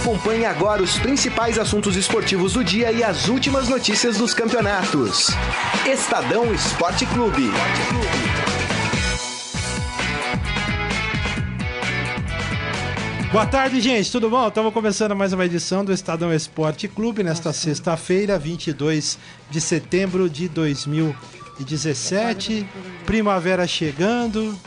Acompanhe agora os principais assuntos esportivos do dia e as últimas notícias dos campeonatos. Estadão Esporte Clube. Boa tarde, gente. Tudo bom? Estamos começando mais uma edição do Estadão Esporte Clube nesta sexta-feira, 22 de setembro de 2017. Primavera chegando,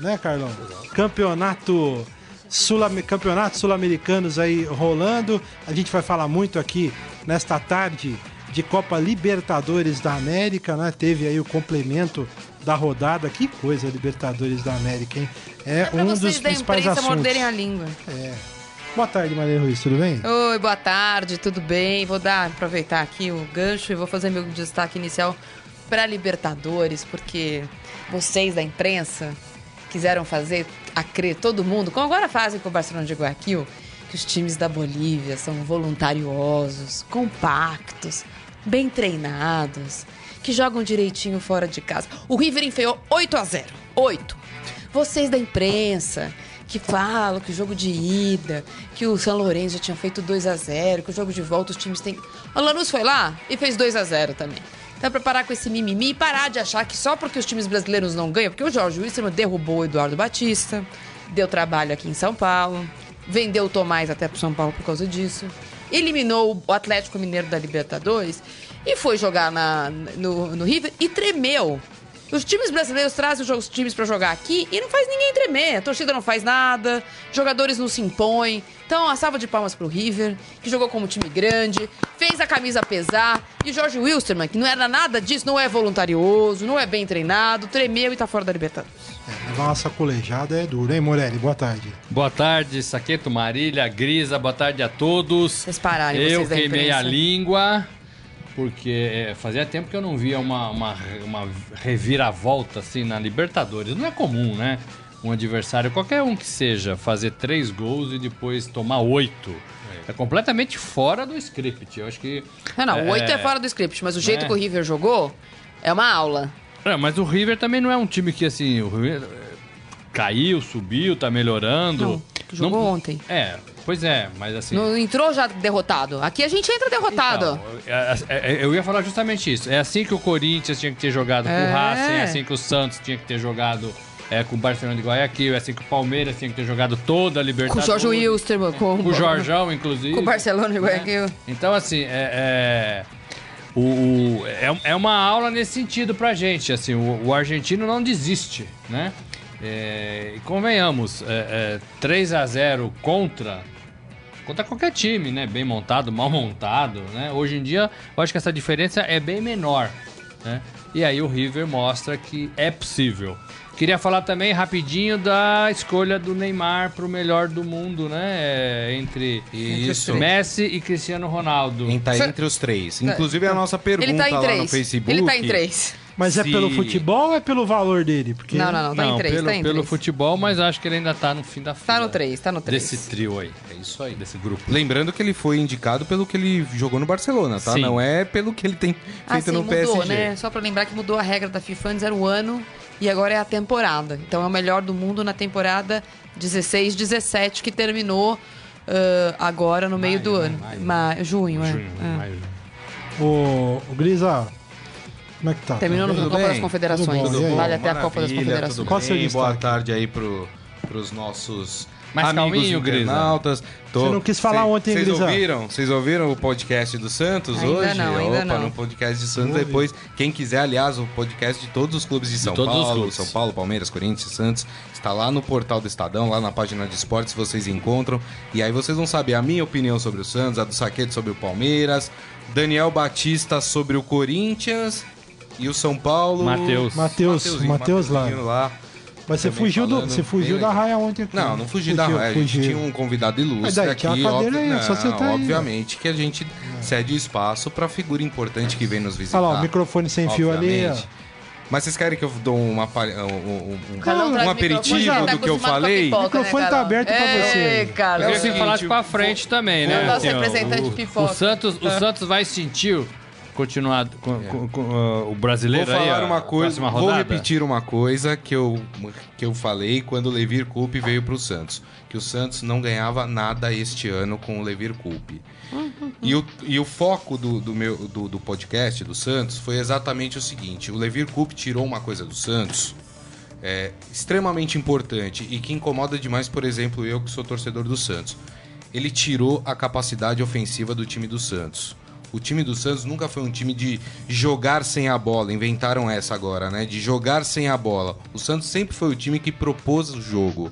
né, Carlão? Campeonato Sul campeonatos sul-americanos aí rolando. A gente vai falar muito aqui nesta tarde de Copa Libertadores da América, né? Teve aí o complemento da rodada. Que coisa, Libertadores da América, hein? É, É um dos principais imprensa assuntos. morderem a língua. É. Boa tarde, Maria Ruiz, tudo bem? Oi, boa tarde, tudo bem? Vou dar, aproveitar aqui o gancho e vou fazer meu destaque inicial para Libertadores, porque vocês da imprensa quiseram fazer a crer todo mundo, como agora fazem com o Barcelona de Guayaquil, que os times da Bolívia são voluntariosos, compactos, bem treinados, que jogam direitinho fora de casa. O River enfiou 8 a 0. 8. Vocês da imprensa que falam que o jogo de ida, que o São Lourenço já tinha feito 2 a 0 que o jogo de volta os times têm. O Lanús foi lá e fez 2 a 0 também. Então, pra parar com esse mimimi e parar de achar que só porque os times brasileiros não ganham, porque o Jorge Wilson derrubou o Eduardo Batista, deu trabalho aqui em São Paulo, vendeu o Tomás até pro São Paulo por causa disso, eliminou o Atlético Mineiro da Libertadores e foi jogar na, no, no River e tremeu. Os times brasileiros trazem os times pra jogar aqui e não faz ninguém tremer. A torcida não faz nada, jogadores não se impõem. Então, a salva de palmas pro River, que jogou como time grande, fez a camisa pesar. E o Jorge Wilstermann, que não era nada disso, não é voluntarioso, não é bem treinado, tremeu e tá fora da Libertadores. É, levar uma sacolejada é duro, hein, Morelli? Boa tarde. Boa tarde, Saqueto Marília, Grisa, boa tarde a todos. Vocês pararem, Eu vocês da queimei a língua, porque é, fazia tempo que eu não via uma, uma, uma reviravolta assim na Libertadores. Não é comum, né? Um adversário, qualquer um que seja, fazer três gols e depois tomar oito. É completamente fora do script. Eu acho que. Não, não, o 8 é fora do script, mas o jeito É. que o River jogou é uma aula. É, mas o River também não é um time que assim. O River é, caiu, subiu, tá melhorando. Não, jogou ontem. É, pois é, mas assim. Não entrou já derrotado. Aqui a gente entra derrotado. Então, é- é- é- eu ia falar justamente isso. É assim que o Corinthians tinha que ter jogado com É. o Racing, é assim que o Santos tinha que ter jogado é, com o Barcelona de Guayaquil, é assim que o Palmeiras tinha que ter jogado toda a com o Libertadores. Jorge Wilstermann, com, Com o Jorjão, inclusive. com o Barcelona e né? Guayaquil. Então, assim, é, é, o, o- é, é uma aula nesse sentido pra gente. Assim, o, o argentino não desiste, né? É, e convenhamos, é, é, 3 a 0 contra contra qualquer time, né? Bem montado, mal montado, né? Hoje em dia, eu acho que essa diferença é bem menor, né? E aí o River mostra que é possível. Queria falar também rapidinho da escolha do Neymar pro melhor do mundo, né? É, Entre, Isso. Messi e Cristiano Ronaldo. Quem tá entre os três. Inclusive a nossa pergunta Ele tá lá no Facebook. Ele tá em três. Mas é Se- pelo futebol ou é pelo valor dele? Porque Não, não, não. Tá Não, em três, pelo, tá em pelo futebol, mas acho que ele ainda tá no fim da fila. Tá no três, tá no três. Desse trio aí. É isso aí. Desse grupo. Lembrando que ele foi indicado pelo que ele jogou no Barcelona, tá? Sim. Não é pelo que ele tem feito Ah, sim, no mudou, PSG. né? Só pra lembrar que mudou a regra da FIFA antes era o ano e agora é a temporada. Então é o melhor do mundo na temporada 16, 17, que terminou ah, agora no meio Maio, do né? ano. Maio. Ma- junho, é. Junho, É. maio. o, o Grisa, como é que tá? Terminou Tá no bem? Copa das bem? Confederações. Tudo bom? Vale até a Copa das Confederações. tudo Qual o seu bem? Boa tarde aí pro, pros nossos Mais amigos calminho, internautas. Tô- Você não quis falar Cê- ontem, Vocês Grisa? ouviram? Vocês ouviram o podcast do Santos Ainda hoje? não, ainda Opa, não. no podcast de Santos Ouvi. depois. Quem quiser, aliás, o podcast de todos os clubes de São todos os Paulo. São Paulo, Palmeiras, Corinthians, Santos, está lá no portal do Estadão, lá na página de esportes, vocês encontram. E aí vocês vão saber a minha opinião sobre o Santos, a do Saquete sobre o Palmeiras, Daniel Batista sobre o Corinthians e o São Paulo. Matheus. Matheus, Matheus lá. Lá. Mas você fugiu, do, você fugiu bem da raia ontem aqui. Não, não fugi da raia. A gente tinha um convidado ilustre Mas daí, aqui. uma cadeira aí, óbvio- só você não, tá aí, obviamente que a gente cede o espaço pra figura importante que vem nos visitar. Olha lá, o microfone sem fio ali. ó. Mas vocês querem que eu dou uma, palha- um, um, um- traz um aperitivo tá do que eu falei? pipoca, O microfone né, tá aberto pra Ei, você. Eu Carlão. queria que falasse pra frente também, né? dar o Assim, representante o, pipoca. o Santos, o Santos vai sentir continuar com, É. com- com, uh, o Vou brasileiro aí, falar uma coisa, vou repetir uma coisa que eu, que eu falei quando o Levir Coupe veio pro Santos. Que o Santos não ganhava nada este ano com o Levir Coupe. E o, e o foco do, do meu, do, do podcast do Santos foi exatamente o seguinte: o Levir Coupe tirou uma coisa do Santos é, extremamente importante e que incomoda demais, por exemplo, eu que sou torcedor do Santos. Ele tirou a capacidade ofensiva do time do Santos. O time do Santos nunca foi um time de jogar sem a bola, inventaram essa agora, né? De jogar sem a bola. O Santos sempre foi o time que propôs o jogo.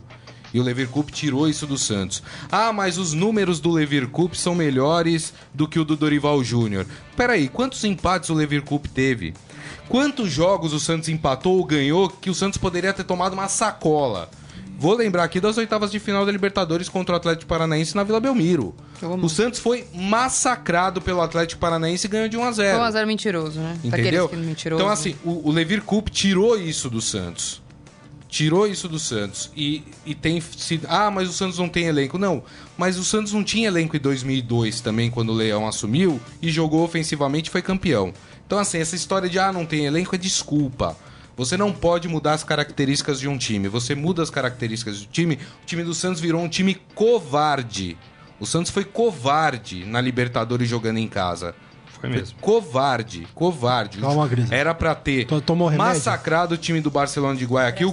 E o Levir Coupe tirou isso do Santos. Ah, mas os números do Levir Coupe são melhores do que o do Dorival Júnior. Peraí, quantos empates o Levir Coupe teve? Quantos jogos o Santos empatou ou ganhou que o Santos poderia ter tomado uma sacola? Vou lembrar aqui das oitavas de final da Libertadores contra o Atlético Paranaense na Vila Belmiro. Jogou O. Santos foi massacrado pelo Atlético Paranaense e ganhou de 1 a 0 Foi um a zero mentiroso, né? Entendeu? Mentiroso. Então, assim, o, o Levir Coupe tirou isso do Santos. Tirou isso do Santos. E, e tem sido. Ah, mas o Santos não tem elenco. Não. Mas o Santos não tinha elenco em 2002 também, quando o Leão assumiu e jogou ofensivamente e foi campeão. Então, assim, essa história de ah, não tem elenco é desculpa. Você não pode mudar as características de um time. Você muda as características do time. O time do Santos virou um time covarde. O Santos foi covarde na Libertadores jogando em casa. Foi mesmo. Covarde, covarde. Calma, Grisa. Era pra ter To- tomou remédio? massacrado o time do Barcelona de Guayaquil,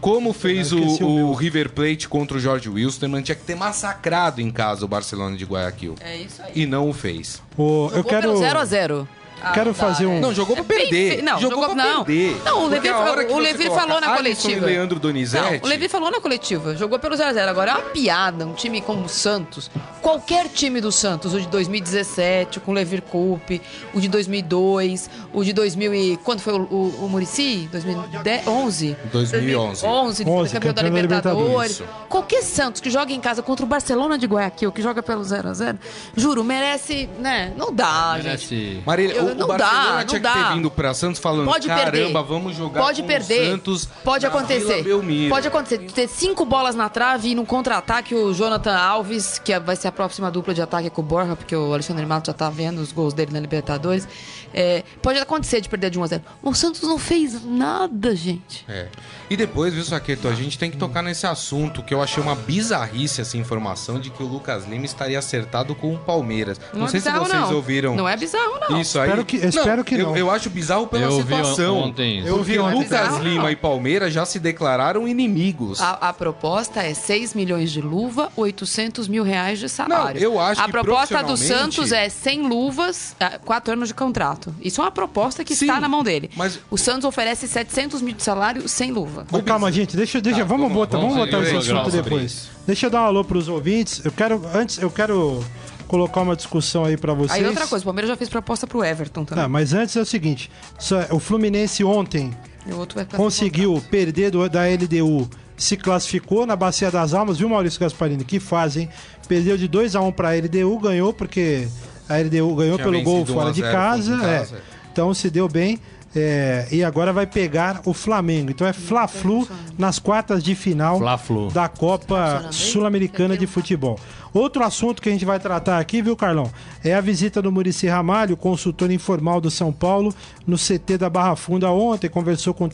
como fez o, o. River Plate contra o George Wilstermann. Tinha que ter massacrado em casa o Barcelona de Guayaquil. É isso aí. E não o fez. Ô, eu quero. pelo 0 a 0 Quero fazer um- Não, jogou pra É bem perder. Não, jogou, jogou, pra não. perder. Não, o Levi, que o Levi falou na Alisson coletiva. e Leandro Donizete. Não, o Levi falou na coletiva, jogou pelo 0x0. Agora é uma piada, um time como o Santos. Qualquer time do Santos, o de 2017, com o Levir Coupe, o de 2002, o de 2000 e... Quando foi o, o, o Muricy? 2011? 2011. 11, 11, campeão da campeão da Libertadores. Libertadores. Qualquer Santos que joga em casa contra o Barcelona de Guayaquil, que joga pelo 0x0, juro, merece, né? Não dá, gente. Merece. Marília, Eu- o, o não Barcelona dá, tinha não que ter dá. vindo pra Santos falando: Pode caramba, perder. vamos jogar Pode perder. Santos. Pode acontecer. Pode acontecer. Ter cinco bolas na trave e num contra-ataque o Jonathan Alves, que vai ser a próxima dupla de ataque com o Borja, porque o Alexandre Matos já tá vendo os gols dele na Libertadores. É, pode acontecer de perder de 1 a 0 O Santos não fez nada, gente. É. E depois, viu, Saqueto, a gente tem que tocar nesse assunto que eu achei uma bizarrice essa informação de que o Lucas Lima estaria acertado com o Palmeiras. Não, Não, é sei se bizarro, vocês não. ouviram. Não é bizarro, não. Isso aí. Espero que- espero que eu, não. Eu acho bizarro pela Eu vi situação. ontem isso. Eu vi ontem. Lucas Bizarro, Lima não. e Palmeiras já se declararam inimigos. A, a proposta é 6 milhões de luva, 800 mil reais de salário. Não, eu acho A que proposta do Santos é 100 luvas, 4 anos de contrato. Isso é uma proposta que Sim, está na mão dele. mas- O Santos oferece 700 mil de salário sem luva. Ô, calma, gente, deixa, deixa Tá, vamos, vamos- botar, vamos, vamos botar esse o assunto depois. isso. Deixa eu dar um alô pros ouvintes. Eu quero, antes, eu quero colocar uma discussão aí pra vocês. Aí outra coisa, o Palmeiras já fez proposta pro Everton também. Ah, mas antes é o seguinte: só- o Fluminense ontem o conseguiu perder do- da LDU, se classificou na Bacia das Almas, viu, Maurício Gasparini? Que fazem. Perdeu de 2 a 1 pra LDU, ganhou porque a LDU ganhou Tinha pelo gol fora 1 a de 0 casa. de é. casa. Então se deu bem. é, e agora vai pegar o Flamengo. Então é Fla-Flu nas quartas de final Fla-Flu. da Copa Sul-Americana de Futebol. Outro assunto que a gente vai tratar aqui, viu, Carlão? É a visita do Murici Ramalho, consultor informal do São Paulo, no CT da Barra Funda ontem, conversou com o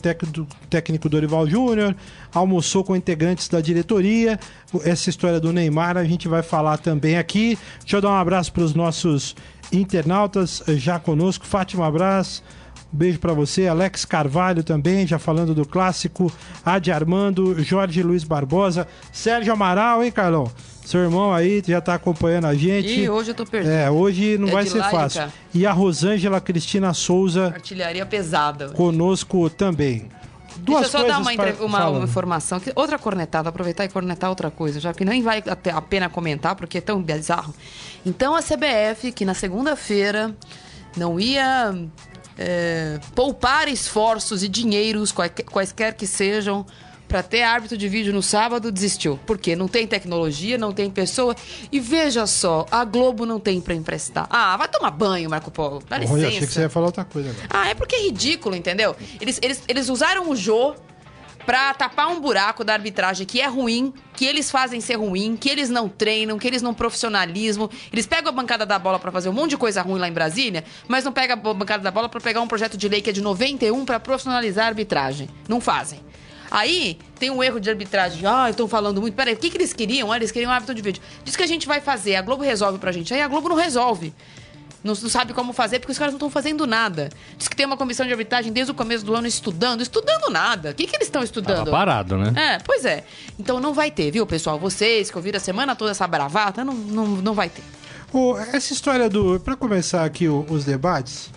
técnico, Dorival Júnior, almoçou com integrantes da diretoria. Essa história do Neymar a gente vai falar também aqui. Deixa eu dar um abraço para os nossos internautas eh, já conosco. Fátima, abraço. Um beijo pra você, Alex Carvalho também, já falando do clássico, Adi Armando, Jorge Luiz Barbosa, Sérgio Amaral, hein, Carlão? Seu irmão aí já tá acompanhando a gente. E hoje eu tô perdido. É, hoje não É vai ser fácil. E a Rosângela Cristina Souza Artilharia pesada. conosco também. Duas Deixa eu só dar uma, entre- uma- informação. Outra cornetada, aproveitar e cornetar outra coisa, já que nem até a pena comentar, porque é tão bizarro. Então a CBF, que na segunda-feira não ia é, poupar esforços e dinheiros, quaisquer que sejam, para ter árbitro de vídeo no sábado, desistiu. Por quê? Não tem tecnologia, não tem pessoa. E veja só, a Globo não tem para emprestar. Ah, vai tomar banho, Marco Polo. Dá licença. Olha, achei que você ia falar outra coisa agora. Ah, é porque é ridículo, entendeu? Eles, eles, eles usaram o Jô pra tapar um buraco da arbitragem que é ruim, que eles fazem ser ruim, que eles não treinam, que eles não profissionalismo. Eles pegam a bancada da bola pra fazer um monte de coisa ruim lá em Brasília, mas não pegam a bancada da bola pra pegar um projeto de lei que é de 91 pra profissionalizar a arbitragem. Não fazem. Aí tem um erro de arbitragem. Ah, estão falando muito. Peraí, o que, que eles queriam? Ah, eles queriam um árbitro de vídeo. Diz que a gente vai fazer, a Globo resolve pra gente. Aí a Globo não resolve. Não, não sabe como fazer porque os caras não estão fazendo nada. Diz que tem uma comissão de arbitragem desde o começo do ano estudando. Estudando nada. O que, que eles estão estudando? Tava parado, né? É, pois é. Então não vai ter, viu, pessoal? Vocês que ouviram a semana toda essa bravata, não, não, não vai ter. Ô, essa história do. Pra começar aqui o- os debates,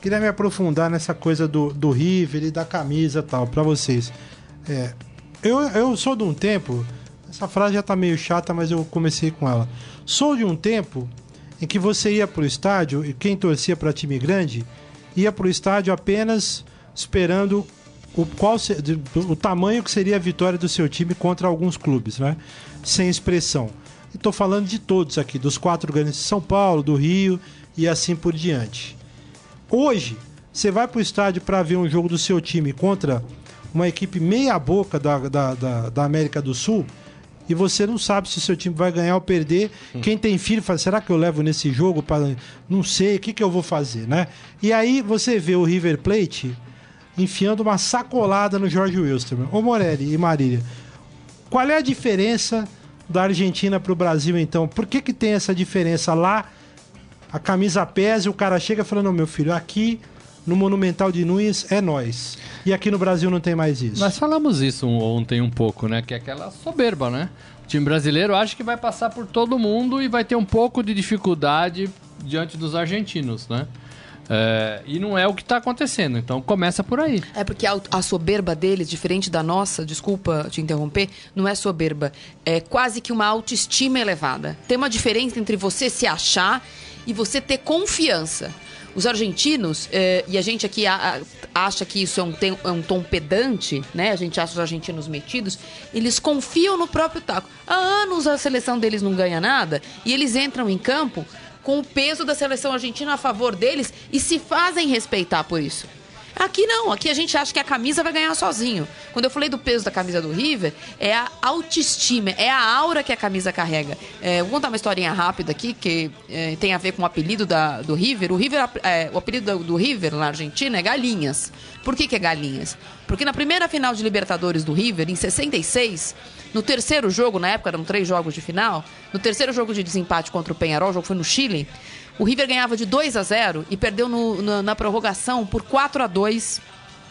queria me aprofundar nessa coisa do, do River e da camisa e tal, pra vocês. É, eu, eu sou de um tempo. Essa frase já tá meio chata, mas eu comecei com ela. Sou de um tempo em que você ia pro estádio e quem torcia pra time grande ia pro estádio apenas esperando o, qual o tamanho que seria a vitória do seu time contra alguns clubes, né? Sem expressão. Estou falando de todos aqui, dos quatro grandes de São Paulo, do Rio e assim por diante. Hoje, você vai para o estádio para ver um jogo do seu time contra uma equipe meia-boca da, da, da, da América do Sul e você não sabe se o seu time vai ganhar ou perder. Quem tem filho fala: será que eu levo nesse jogo? para Não sei, o que, que eu vou fazer, né? E aí você vê o River Plate enfiando uma sacolada no Jorge Wilstermann. Ô Morelli e Marília, qual é a diferença da Argentina para o Brasil, então? Por que, que tem essa diferença lá? A camisa pesa e o cara chega falando: "Não, meu filho, aqui no Monumental de Nunes é nós. E aqui no Brasil não tem mais isso. Nós falamos isso ontem um pouco, né? Que é aquela soberba, né? O time brasileiro acha que vai passar por todo mundo e vai ter um pouco de dificuldade diante dos argentinos, né? É, e não é o que está acontecendo. Então começa por aí. É porque a, a soberba deles, diferente da nossa, desculpa te interromper, não é soberba. É quase que uma autoestima elevada. Tem uma diferença entre você se achar e você ter confiança. Os argentinos, eh, e a gente aqui a- a- acha que isso é um, tem- é um tom pedante, né? A gente acha os argentinos metidos, eles confiam no próprio taco. Há anos a seleção deles não ganha nada e eles entram em campo com o peso da seleção argentina a favor deles e se fazem respeitar por isso. Aqui não, aqui a gente acha que a camisa vai ganhar sozinho. Quando eu falei do peso da camisa do River, é a autoestima, é a aura que a camisa carrega. É, vou contar uma historinha rápida aqui, que é, tem a ver com o apelido da- do River. O, River, é, o apelido do, River na Argentina é Galinhas. Por que, que é Galinhas? Porque na primeira final de Libertadores do River, em 66, no terceiro jogo, na época eram três jogos de final, no terceiro jogo de desempate contra o Penharol, o jogo foi no Chile, o River ganhava de 2 a 0 e perdeu no- na, na prorrogação por 4 a 2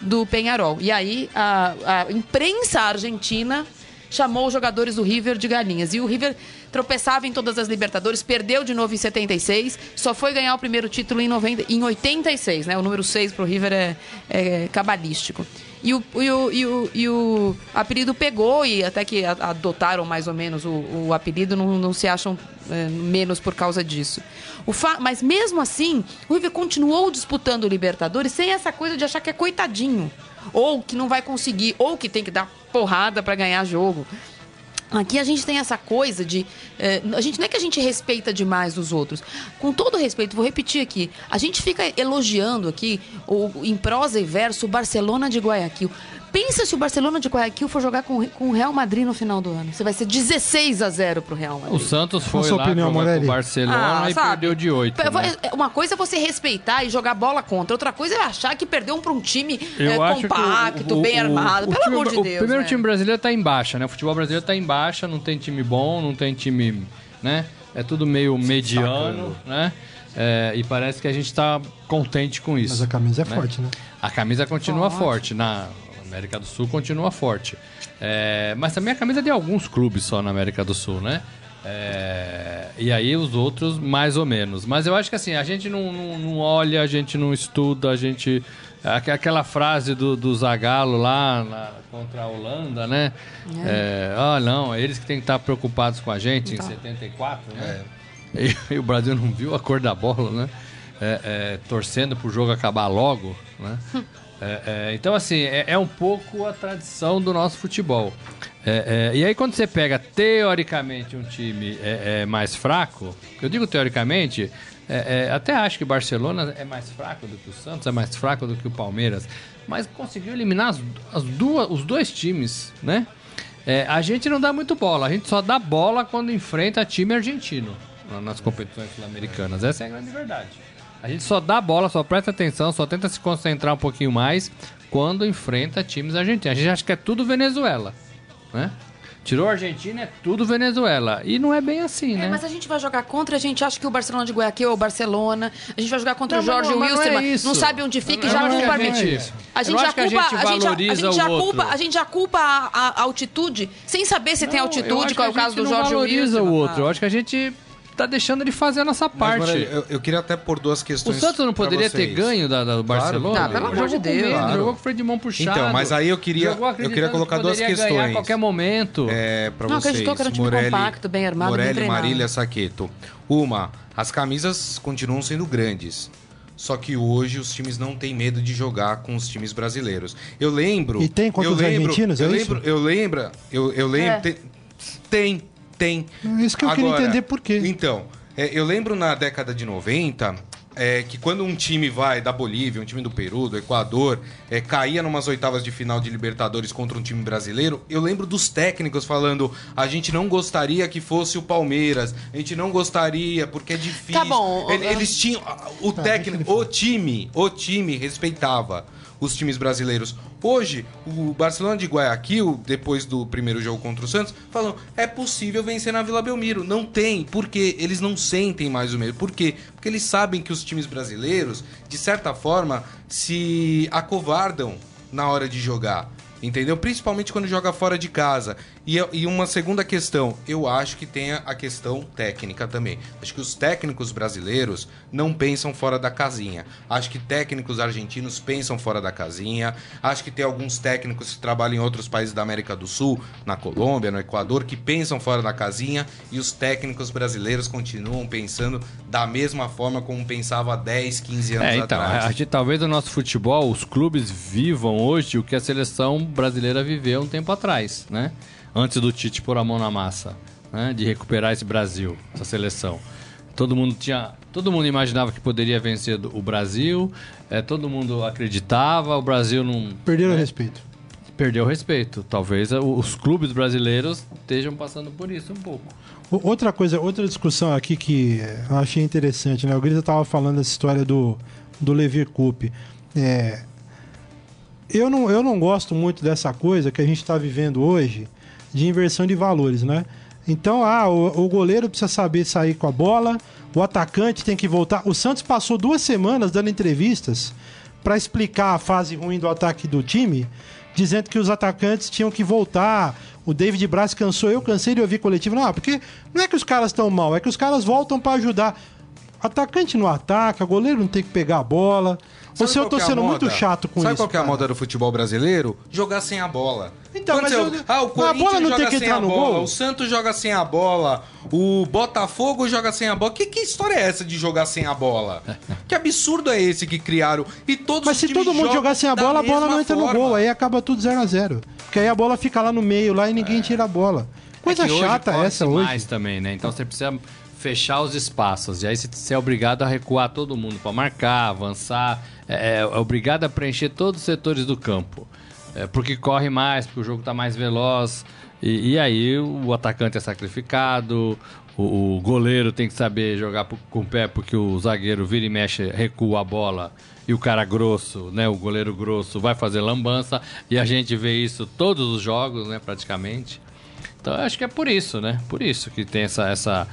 do Penharol. E aí a, a imprensa argentina chamou os jogadores do River de galinhas. E o River tropeçava em todas as Libertadores, perdeu de novo em 76, só foi ganhar o primeiro título em, 90, em 86, né? O número 6 pro River é, é cabalístico. E o, e, o, e, o, e o apelido pegou, e até que adotaram mais ou menos o, o apelido, não, não se acham é, menos por causa disso. O fa- Mas mesmo assim, o River continuou disputando o Libertadores sem essa coisa de achar que é coitadinho. Ou que não vai conseguir, ou que tem que dar porrada para ganhar jogo. Aqui a gente tem essa coisa de. eh, a gente não é que a gente respeita demais os outros. Com todo respeito, vou repetir aqui. A gente fica elogiando aqui, o, em prosa e verso, o Barcelona de Guayaquil. Pensa se o Barcelona de Guayaquil for jogar com, com o Real Madrid no final do ano. Você vai ser 16 a 0 pro Real O Madrid. Santos foi lá opinião, jogar com o Barcelona Ah, e sabe? perdeu de 8. Pô, é- Uma coisa é você respeitar e jogar bola contra. Outra coisa é achar que perdeu para um time eh, compacto, bem armado. Pelo time- amor de o Deus. primeiro né? time brasileiro tá em baixa, né? O futebol brasileiro tá em baixa, não tem time bom, não tem time, né? É tudo meio mediano, né? É, e parece que a gente tá contente com isso. Mas a camisa é né? forte, né? A camisa continua forte, na América do Sul continua forte. É, mas também a camisa é de alguns clubes só na América do Sul, né? É, e aí os outros mais ou menos. Mas eu acho que assim, a gente não, não, não olha, a gente não estuda, a gente. aqu- Aquela frase do, do Zagallo lá na- contra a Holanda, né? É, ah, não, eles que têm que estar preocupados com a gente em 74, né? E, e o Brasil não viu a cor da bola, né? É, é, torcendo pro jogo acabar logo, né? É, é, então, assim, é, é um pouco a tradição do nosso futebol. É, é, e aí, quando você pega, teoricamente, um time é, mais fraco, eu digo teoricamente, até acho que o Barcelona é mais fraco do que o Santos, é mais fraco do que o Palmeiras, mas conseguiu eliminar as, as duas, os dois times, né? A gente não dá muito bola, a gente só dá bola quando enfrenta time argentino na- nas competições sul-americanas. Essa é a grande verdade. A gente só dá bola, só presta atenção, só tenta se concentrar um pouquinho mais quando enfrenta times argentinos. A gente acha que é tudo Venezuela, né? Tirou a Argentina, é tudo Venezuela. E não é bem assim, né? É, mas a gente vai jogar contra, a gente acha que o Barcelona de Guayaquil é o Barcelona. A gente vai jogar contra Não, o Jorge mas não- mas não é. Não sabe onde fica e já não acho culpa a gente- A gente já culpa, gente a gente, já- a valoriza gente já o culpa, a gente já culpa a, a altitude sem saber se tem altitude, qual é o caso do não Jorge valoriza Wilstermann. o outro. Eu acho que a gente tá deixando ele fazer a nossa Mas, parte. Morelli, eu, eu queria até pôr duas O questões. Santos não poderia ter ganho da, da- do Claro, Barcelona? Ah, pelo amor de com Deus. medo, Claro. Jogou com o freio de mão puxado. Então, mas aí eu queria- eu queria colocar que duas questões. a qualquer momento. É, pra Não, vocês. acreditou que era um time Morelli, compacto, bem armado, bem Morelli, treinado. Marília, Saqueto. Uma, as camisas continuam sendo grandes. Só que hoje os times não têm medo de jogar com os times brasileiros. Eu lembro. E tem contra eu os lembro, argentinos, eu é lembro, isso? Eu lembro, eu, eu lembro. É. Tem, tem, tem. Isso que eu queria entender por quê. Então, é, eu lembro na década de 90 é, que quando um time vai da Bolívia, um time do Peru, do Equador, é, caía numas oitavas de final de Libertadores contra um time brasileiro, eu lembro dos técnicos falando: a gente não gostaria que fosse o Palmeiras, a gente não gostaria porque é difícil. Tá bom, Ele- eu- Eles tinham. O técnico, o time, o time respeitava os times brasileiros. Hoje, o Barcelona de Guayaquil, depois do primeiro jogo contra o Santos, falam: é possível vencer na Vila Belmiro. Não tem, porque eles não sentem mais o medo. Por quê? Porque eles sabem que os times brasileiros, de certa forma, se acovardam na hora de jogar. Entendeu? Principalmente quando joga fora de casa. E, e uma segunda questão, eu acho que tem a- questão técnica também. Acho que os técnicos brasileiros não pensam fora da casinha. Acho que técnicos argentinos pensam fora da casinha. Acho que tem alguns técnicos que trabalham em outros países da América do Sul, na Colômbia, no Equador, que pensam fora da casinha. E os técnicos brasileiros continuam pensando da mesma forma como pensavam há 10, 15 anos É, então, atrás. a gente, talvez o nosso futebol, os clubes vivam hoje o que a seleção brasileira viveu um tempo atrás, né? Antes do Tite pôr a mão na massa, né? De recuperar esse Brasil, essa seleção. Todo mundo tinha, todo mundo imaginava que poderia vencer o Brasil, é, todo mundo acreditava, o Brasil não Perderam o respeito. perdeu o respeito. Talvez os clubes brasileiros estejam passando por isso um pouco. Outra coisa, outra discussão aqui que eu achei interessante, né? O Grisa estava falando dessa história do, do Lever Cup. É, eu, não, eu não gosto muito dessa coisa que a gente está vivendo hoje de inversão de valores, né? Então, ah, o, o goleiro precisa saber sair com a bola, o atacante tem que voltar. O Santos passou duas semanas dando entrevistas para explicar a fase ruim do ataque do time, dizendo que os atacantes tinham que voltar. O David Braz cansou, eu cansei de ouvir coletivo. Não, porque não é que os caras estão mal, é que os caras voltam para ajudar. Atacante não ataca, goleiro não tem que pegar a bola. Ou se eu tô é a sendo muito chato com Sabe isso. qual que é a moda do futebol brasileiro? Jogar sem a bola. Então, Quando mas eu- ah, o a Corinthians bola não joga tem que entrar a no bola, gol? o Santos joga sem a bola, o Botafogo joga sem a bola. Que, que história é essa de jogar sem a bola? que absurdo é esse que criaram? E todos Mas se todo mundo jogar sem a bola, a bola não entra no forma. gol. Aí acaba tudo 0 a 0 Porque aí a bola fica lá no meio lá e ninguém tira a bola. Coisa É que hoje chata essa hoje. mais também, né? Então você precisa fechar os espaços. E aí você é obrigado a recuar todo mundo para marcar, avançar. É, é obrigado a preencher todos os setores do campo. É, porque corre mais, porque o jogo tá mais veloz. E, e aí o atacante é sacrificado, o, o goleiro tem que saber jogar com o pé, porque o zagueiro vira e mexe, recua a bola. E o cara grosso, né? O goleiro grosso vai fazer lambança. E a gente vê isso todos os jogos, né? Praticamente. Então acho que é por isso, né? Por isso que tem essa essa,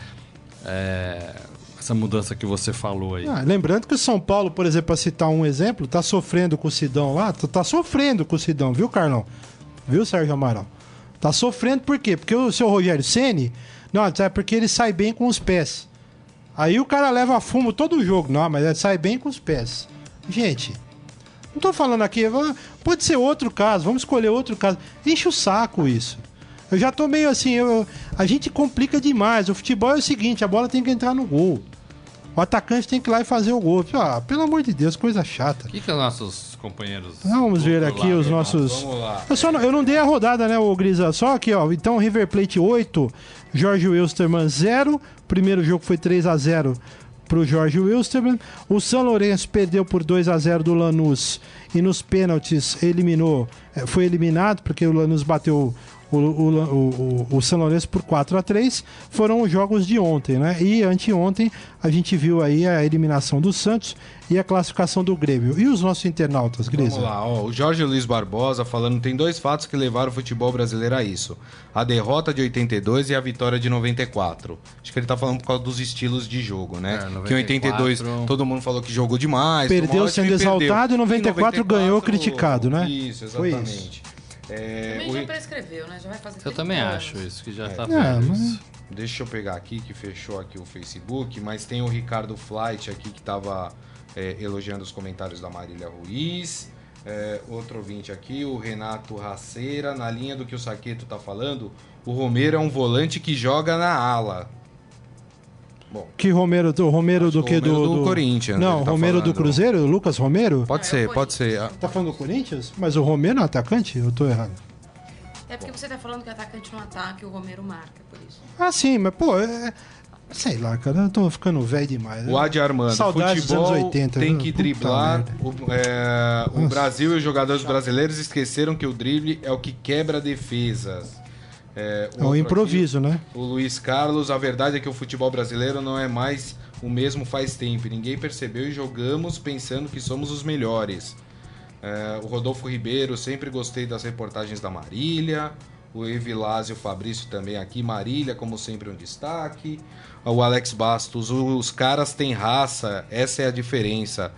é, essa mudança que você falou aí. Ah, lembrando que o São Paulo, por exemplo, para citar um exemplo, tá sofrendo com o Sidão lá, tá, tá sofrendo com o Sidão, viu, Carlão? Viu, Sérgio Amaral? Tá sofrendo por quê? Porque o seu Rogério Ceni, não, é porque ele sai bem com os pés. Aí o cara leva fumo todo o jogo, não, mas ele sai bem com os pés. Gente, não tô falando aqui, pode ser outro caso, vamos escolher outro caso. Enche o saco isso. Eu já tô meio assim, eu- a gente complica demais. O futebol é o seguinte, a bola tem que entrar no gol. O atacante tem que ir lá e fazer o gol. Ah, pelo amor de Deus, coisa chata. O que, que os nossos companheiros. Vamos ver aqui lado, os irmão? nossos. vamos lá. Eu, só não, eu não dei a rodada, né, o Grisa? Só aqui, ó. Então, River Plate 8, Jorge Wilstermann 0. Primeiro jogo foi 3 a 0 para o Jorge Wilstermann. O São Lourenço perdeu por 2 a 0 do Lanús e nos pênaltis eliminou, eh, foi eliminado porque o Lanús bateu o, o, o, o São Lourenço por 4 a 3 foram os jogos de ontem, né? E anteontem a gente viu aí a eliminação do Santos e a classificação do Grêmio. E os nossos internautas, Grisa? Vamos lá, ó, o Jorge Luiz Barbosa falando tem dois fatos que levaram o futebol brasileiro a isso. A derrota de 82 e a vitória de 94. Acho que ele tá falando por causa dos estilos de jogo, né? É, Que em 82 94 todo mundo falou que jogou demais. Perdeu sendo time perdeu. exaltado e 94 ganhou criticado, né? Isso, Foi exatamente. É, Também o- já prescreveu, né? Já vai fazer Eu 30 também anos. acho isso, que já tá É, velho mas- isso. Deixa eu pegar aqui que fechou aqui o Facebook, mas tem o Ricardo Flight aqui que tava é, elogiando os comentários da Marília Ruiz. É, outro ouvinte aqui, o Renato Raceira, na linha do que o Saqueto tá falando, o Romero é um volante que joga na ala. Bom, Que Romero, do Romero Acho do que o Do, Romero do do- Corinthians, Não, tá Romero do falando. Cruzeiro? Lucas Romero? pode ser, pode ser. Tá falando do Corinthians? Mas o Romero é um atacante? Eu tô errado. É porque você tá falando que o atacante não ataca e o Romero marca, por isso. Ah, sim, mas pô, é... sei lá, cara, eu tô ficando velho demais. O Adi Armando, Saudades dos futebol anos 80, tem viu? que driblar. O, é, o Brasil e os jogadores brasileiros esqueceram que o drible é o que quebra defesas. É, É um improviso, né? aqui, o Luiz Carlos, a verdade é que o futebol brasileiro não é mais o mesmo faz tempo. Ninguém percebeu e jogamos pensando que somos os melhores. É, o Rodolfo Ribeiro, sempre gostei das reportagens da Marília. O Evilásio Fabrício também aqui. Marília, como sempre, um destaque. O Alex Bastos, os caras têm raça, essa é a diferença.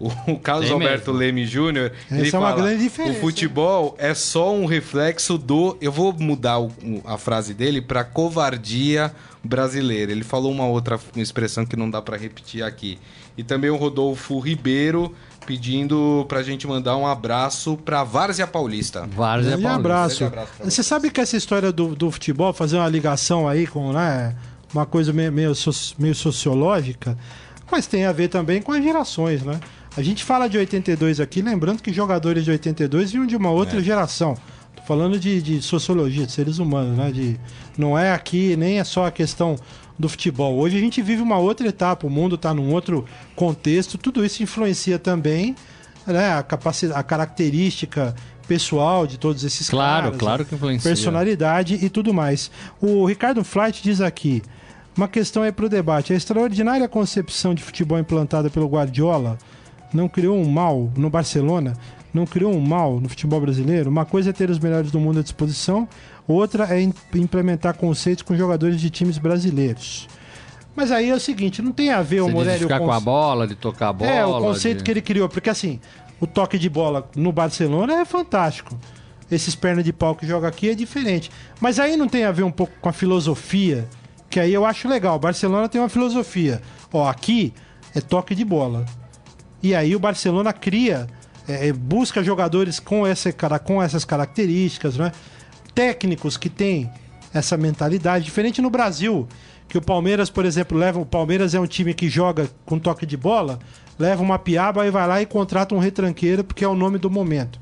O Carlos Tem Alberto mesmo. Leme Júnior, Essa ele é uma fala, grande diferença, o futebol é só um reflexo do... Eu vou mudar o- a frase dele para covardia brasileira. Ele falou uma outra expressão que não dá para repetir aqui. E também o Rodolfo Ribeiro pedindo pra gente mandar um abraço pra Várzea Paulista. Várzea Paulista. abraço. Grande abraço pra Você sabe que essa história do, do futebol, fazer uma ligação aí com, né, uma coisa meio, meio, meio sociológica, mas tem a ver também com as gerações, né? A gente fala de 82 aqui, lembrando que jogadores de 82 vinham de uma outra É. geração. Tô falando de, de sociologia, de seres humanos, né? De, não é aqui, nem é só a questão do futebol. Hoje a gente vive uma outra etapa, o mundo está num outro contexto, tudo isso influencia também né, a, capacidade, a característica pessoal de todos esses Claro, caras. claro que influencia. Personalidade e tudo mais. O Ricardo Flight diz aqui, uma questão aí para o debate. A extraordinária concepção de futebol implantada pelo Guardiola não criou um mal no Barcelona? Não criou um mal no futebol brasileiro? Uma coisa é ter os melhores do mundo à disposição, outra é im- implementar conceitos com jogadores de times brasileiros. Mas aí é o seguinte, não tem a ver o Você de Morelli... ficar o com a bola, de tocar a bola. é, o conceito de- que ele criou. Porque assim, o toque de bola no Barcelona é fantástico. Esses pernas de pau que joga aqui é diferente. Mas aí não tem a ver um pouco com a filosofia, que aí eu acho legal. O Barcelona tem uma filosofia. Ó, aqui é toque de bola. E aí o Barcelona cria, é, é, busca jogadores com, essa, com essas características, né? Técnicos que têm essa mentalidade. Diferente no Brasil, que o Palmeiras, por exemplo, leva. O Palmeiras é um time que joga com toque de bola, leva uma piaba e vai lá e contrata um retranqueiro, porque é o nome do momento.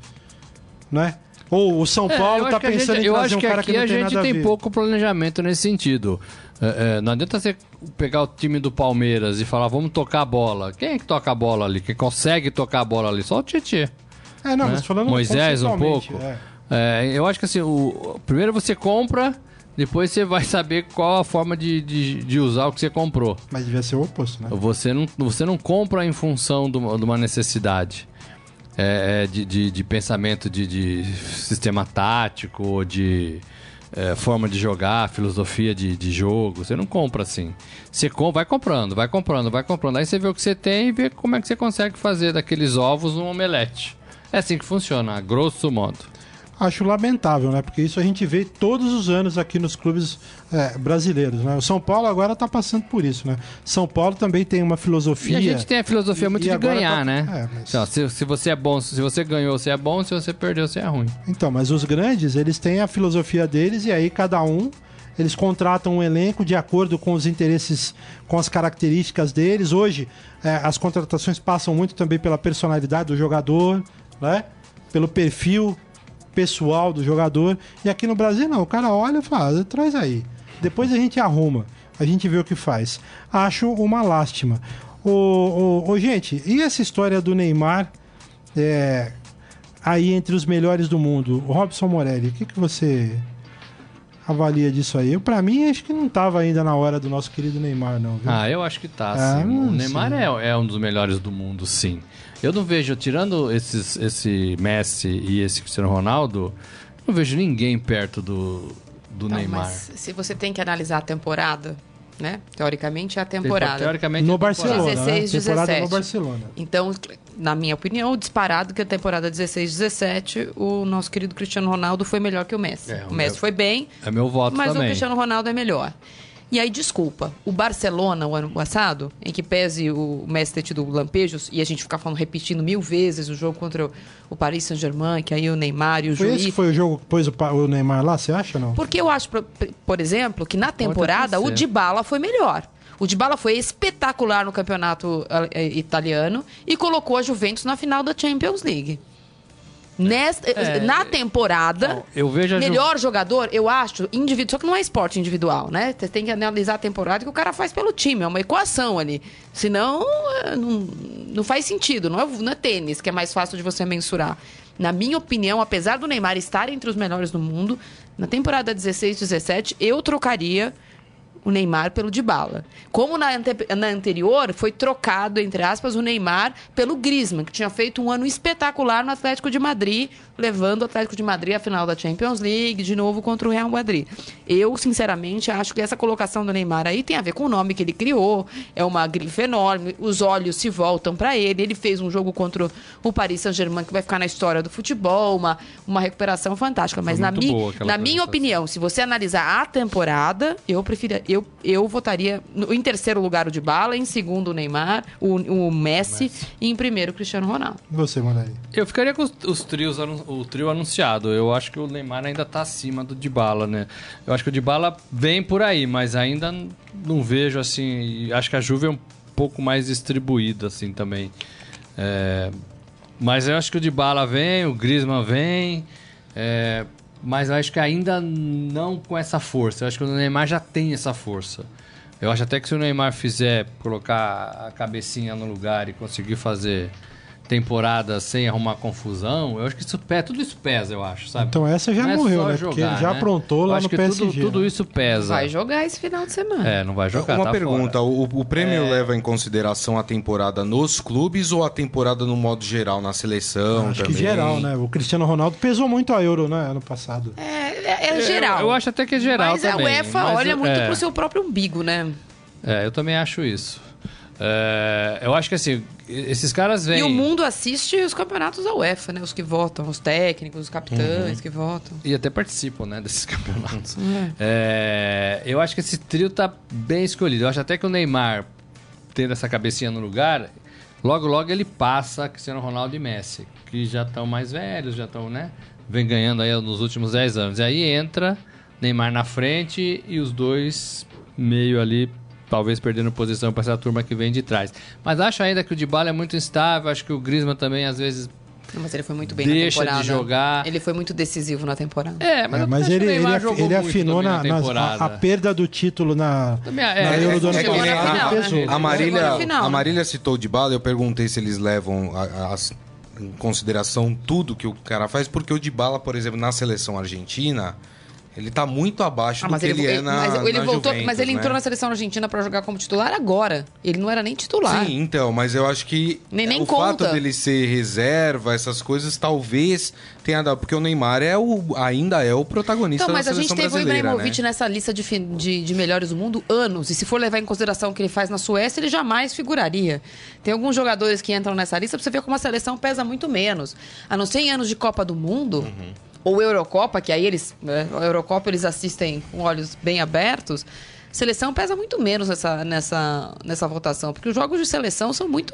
Né? Ou o São É, Paulo eu tá acho que a pensando gente- em Eu trazer acho um que cara aqui que não a tem gente nada a tem ver. pouco planejamento nesse sentido. É, é, não adianta você pegar o time do Palmeiras e falar, vamos tocar a bola. Quem é que toca a bola ali? Quem consegue tocar a bola ali? Só o Tietê. É, não, né? mas falando Moisés um pouco. é. É, eu acho que assim, o, primeiro você compra, depois você vai saber qual a forma de, de, de usar o que você comprou. Mas devia ser o oposto, né? Você não, você não compra em função de uma, de uma necessidade é, é, de, de, de pensamento de, de sistema tático, ou de é, forma de jogar, filosofia de, de jogo. Você não compra assim. Você com, vai comprando, vai comprando, vai comprando. Aí você vê o que você tem e vê como é que você consegue fazer daqueles ovos um omelete. É assim que funciona, a grosso modo. Acho lamentável, né? Porque isso a gente vê todos os anos aqui nos clubes é, brasileiros, né? O São Paulo agora tá passando por isso, né? São Paulo também tem uma filosofia. E a gente tem a filosofia muito de agora ganhar, tá- né? É, mas- ó, se, se você é bom, se você ganhou, você é bom, se você perdeu, você é ruim. Então, mas os grandes, eles têm a filosofia deles e aí cada um eles contratam um elenco de acordo com os interesses, com as características deles. Hoje, é, as contratações passam muito também pela personalidade do jogador, né? Pelo perfil pessoal do jogador. E aqui no Brasil, não. O cara olha e fala, ah, traz aí. Depois a gente arruma. a gente vê o que faz. Acho uma lástima. Ô, ô, ô, gente, e essa história do Neymar é, aí entre os melhores do mundo? O Robson Morelli, o que, que você avalia disso aí? Eu, pra mim, acho que não tava ainda na hora do nosso querido Neymar, não. Viu? Ah, eu acho que tá, Ah, sim. não O Neymar é, é um dos melhores do mundo, sim. Eu não vejo, tirando esses, esse Messi e esse Cristiano Ronaldo, não vejo ninguém perto do, do Então, Neymar. mas se você tem que analisar a temporada, né? Teoricamente é a temporada. Teoricamente, no é temporada. Barcelona, 16, né? Temporada 17. no Barcelona. Então, na minha opinião, disparado que a temporada 16-17, o nosso querido Cristiano Ronaldo foi melhor que o Messi. É, o o Messi meu- foi bem, É meu voto mas o também. Cristiano Ronaldo é melhor. E aí, desculpa, o Barcelona, o ano passado, em que pese o Messi ter tido lampejos, e a gente ficar falando, repetindo mil vezes o jogo contra o, Paris Saint-Germain, que aí o Neymar e o Foi esse Juiz... que foi o jogo que pôs o, Neymar lá, você acha ou não? Porque eu acho, por- exemplo, que na temporada o. Dybala foi melhor. O Dybala foi espetacular no campeonato eh, italiano e colocou a Juventus na final da Champions League. Nesta, É, na temporada, eu vejo a Ju- melhor jogador, eu acho, individual. Só que não é esporte individual, né? Você tem que analisar a temporada que o cara faz pelo time. É uma equação ali. Senão, eh, não, não faz sentido. Não é, não é tênis, que é mais fácil de você mensurar. Na minha opinião, apesar do Neymar estar entre os melhores do mundo, na temporada 16-17, eu trocaria o Neymar pelo Dybala. Como na, ante- na anterior, foi trocado, entre aspas, o Neymar pelo Griezmann, que tinha feito um ano espetacular no Atlético de Madrid, levando o Atlético de Madrid à final da Champions League, de novo contra o Real Madrid. Eu, sinceramente, acho que essa colocação do Neymar aí tem a ver com o nome que ele criou, é uma grife enorme, os olhos se voltam para ele, ele fez um jogo contra o Paris Saint-Germain que vai ficar na história do futebol, uma, uma recuperação fantástica, mas na, mi, na minha opinião, se você analisar a temporada, eu preferia, eu, eu votaria no- em terceiro lugar o de Bala, em segundo o Neymar, o, o Messi, e em primeiro o Cristiano Ronaldo. E você, Morelli? Eu ficaria com os, os trios, o trio anunciado. Eu acho que o Neymar ainda tá acima do Dybala, né? Eu acho que o Dybala vem por aí, mas ainda não vejo assim. Acho que a Juve é um pouco mais distribuída assim também. É, mas eu acho que o Dybala vem, o Griezmann vem. é, mas eu acho que ainda não com essa força. Eu acho que o Neymar já tem essa força. Eu acho até que se o Neymar fizer colocar a cabecinha no lugar e conseguir fazer temporada sem arrumar confusão, eu acho que isso pesa, tudo isso pesa, eu acho, sabe? Então essa já Não é morreu, só né? Porque ele já né? aprontou lá acho no que PSG. Tudo, tudo né? isso pesa. Vai jogar esse final de semana. É, não vai jogar. Uma tá pergunta: fora. o, o prêmio leva em consideração a temporada nos clubes ou a temporada no modo geral, na seleção? Acho também? que geral, né? O Cristiano Ronaldo pesou muito a Euro, né? Ano passado. É, é- é geral. Eu, eu acho até que é geral mas também. a UEFA mas olha eu- muito é, pro seu próprio umbigo, né? É, eu também acho isso. É, eu acho que assim, esses caras vêm. E o mundo assiste os campeonatos da UEFA, né? Os que votam, os técnicos, os capitães Uhum. que votam. E até participam, né, desses campeonatos. É, eu acho que esse trio tá bem escolhido. Eu acho até que o Neymar, tendo essa cabecinha no lugar, logo, logo ele passa Cristiano Ronaldo e Messi, que já estão mais velhos, já estão, né? Vem ganhando aí nos últimos 10 anos. E aí entra Neymar na frente e os dois meio ali, talvez perdendo posição para essa turma que vem de trás. Mas acho ainda que o Dybala é muito instável, acho que o Griezmann também às vezes Não, mas ele foi muito bem Deixa na de temporada. jogar. Ele foi muito decisivo na temporada. É, mas, É, mas acho que ele, ele, ele afinou na, nas- a, temporada. a perda do título na, Também, é, na é, Euro do ano passado. na. A Chegou Marília, na final, a né? Marília citou o Dybala, eu perguntei se eles levam a- as- em consideração tudo que o cara faz, porque o Dybala, por exemplo, na seleção argentina, ele tá muito abaixo Ah, do mas que ele, ele, é na mas ele na voltou, Juventus, mas ele entrou né? na seleção argentina pra jogar como titular agora. Ele não era nem titular. Sim, então, mas eu acho que Nem- nem o fato conta. dele ser reserva, essas coisas, talvez tenha dado. Porque o Neymar é o, ainda é o protagonista Então, mas da a gente seleção teve o brasileira, Ibrahimovic né? nessa lista de, de, de melhores do mundo anos. E se for levar em consideração o que ele faz na Suécia, ele jamais figuraria. Tem alguns jogadores que entram nessa lista pra você ver como a seleção pesa muito menos. A não ser em anos de Copa do Mundo. Ou Eurocopa, que aí eles. Né, Eurocopa eles assistem com olhos bem abertos. Seleção pesa muito menos nessa, nessa, nessa votação, porque os jogos de seleção são muito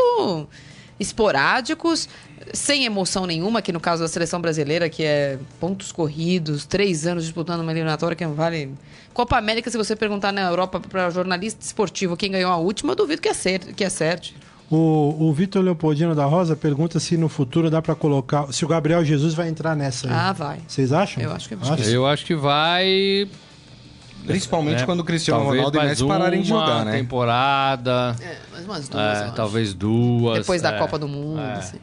esporádicos, sem emoção nenhuma, que no caso da seleção brasileira, que é pontos corridos, três anos disputando uma eliminatória que não vale. Copa América, se você perguntar na Europa para jornalista esportivo quem ganhou a última, eu duvido que acerte. Que acerte. O, o Vitor Leopoldino da Rosa pergunta se no futuro dá pra colocar. Se o Gabriel Jesus vai entrar nessa aí. Ah, vai. Vocês acham? Eu acho que vai. Acha? Eu acho que vai. Principalmente né? quando o Cristiano Ronaldo e Messi pararem de uma jogar, né? temporada, É, mais umas duas, é, acho. talvez duas. Depois da é, Copa do Mundo, é. assim.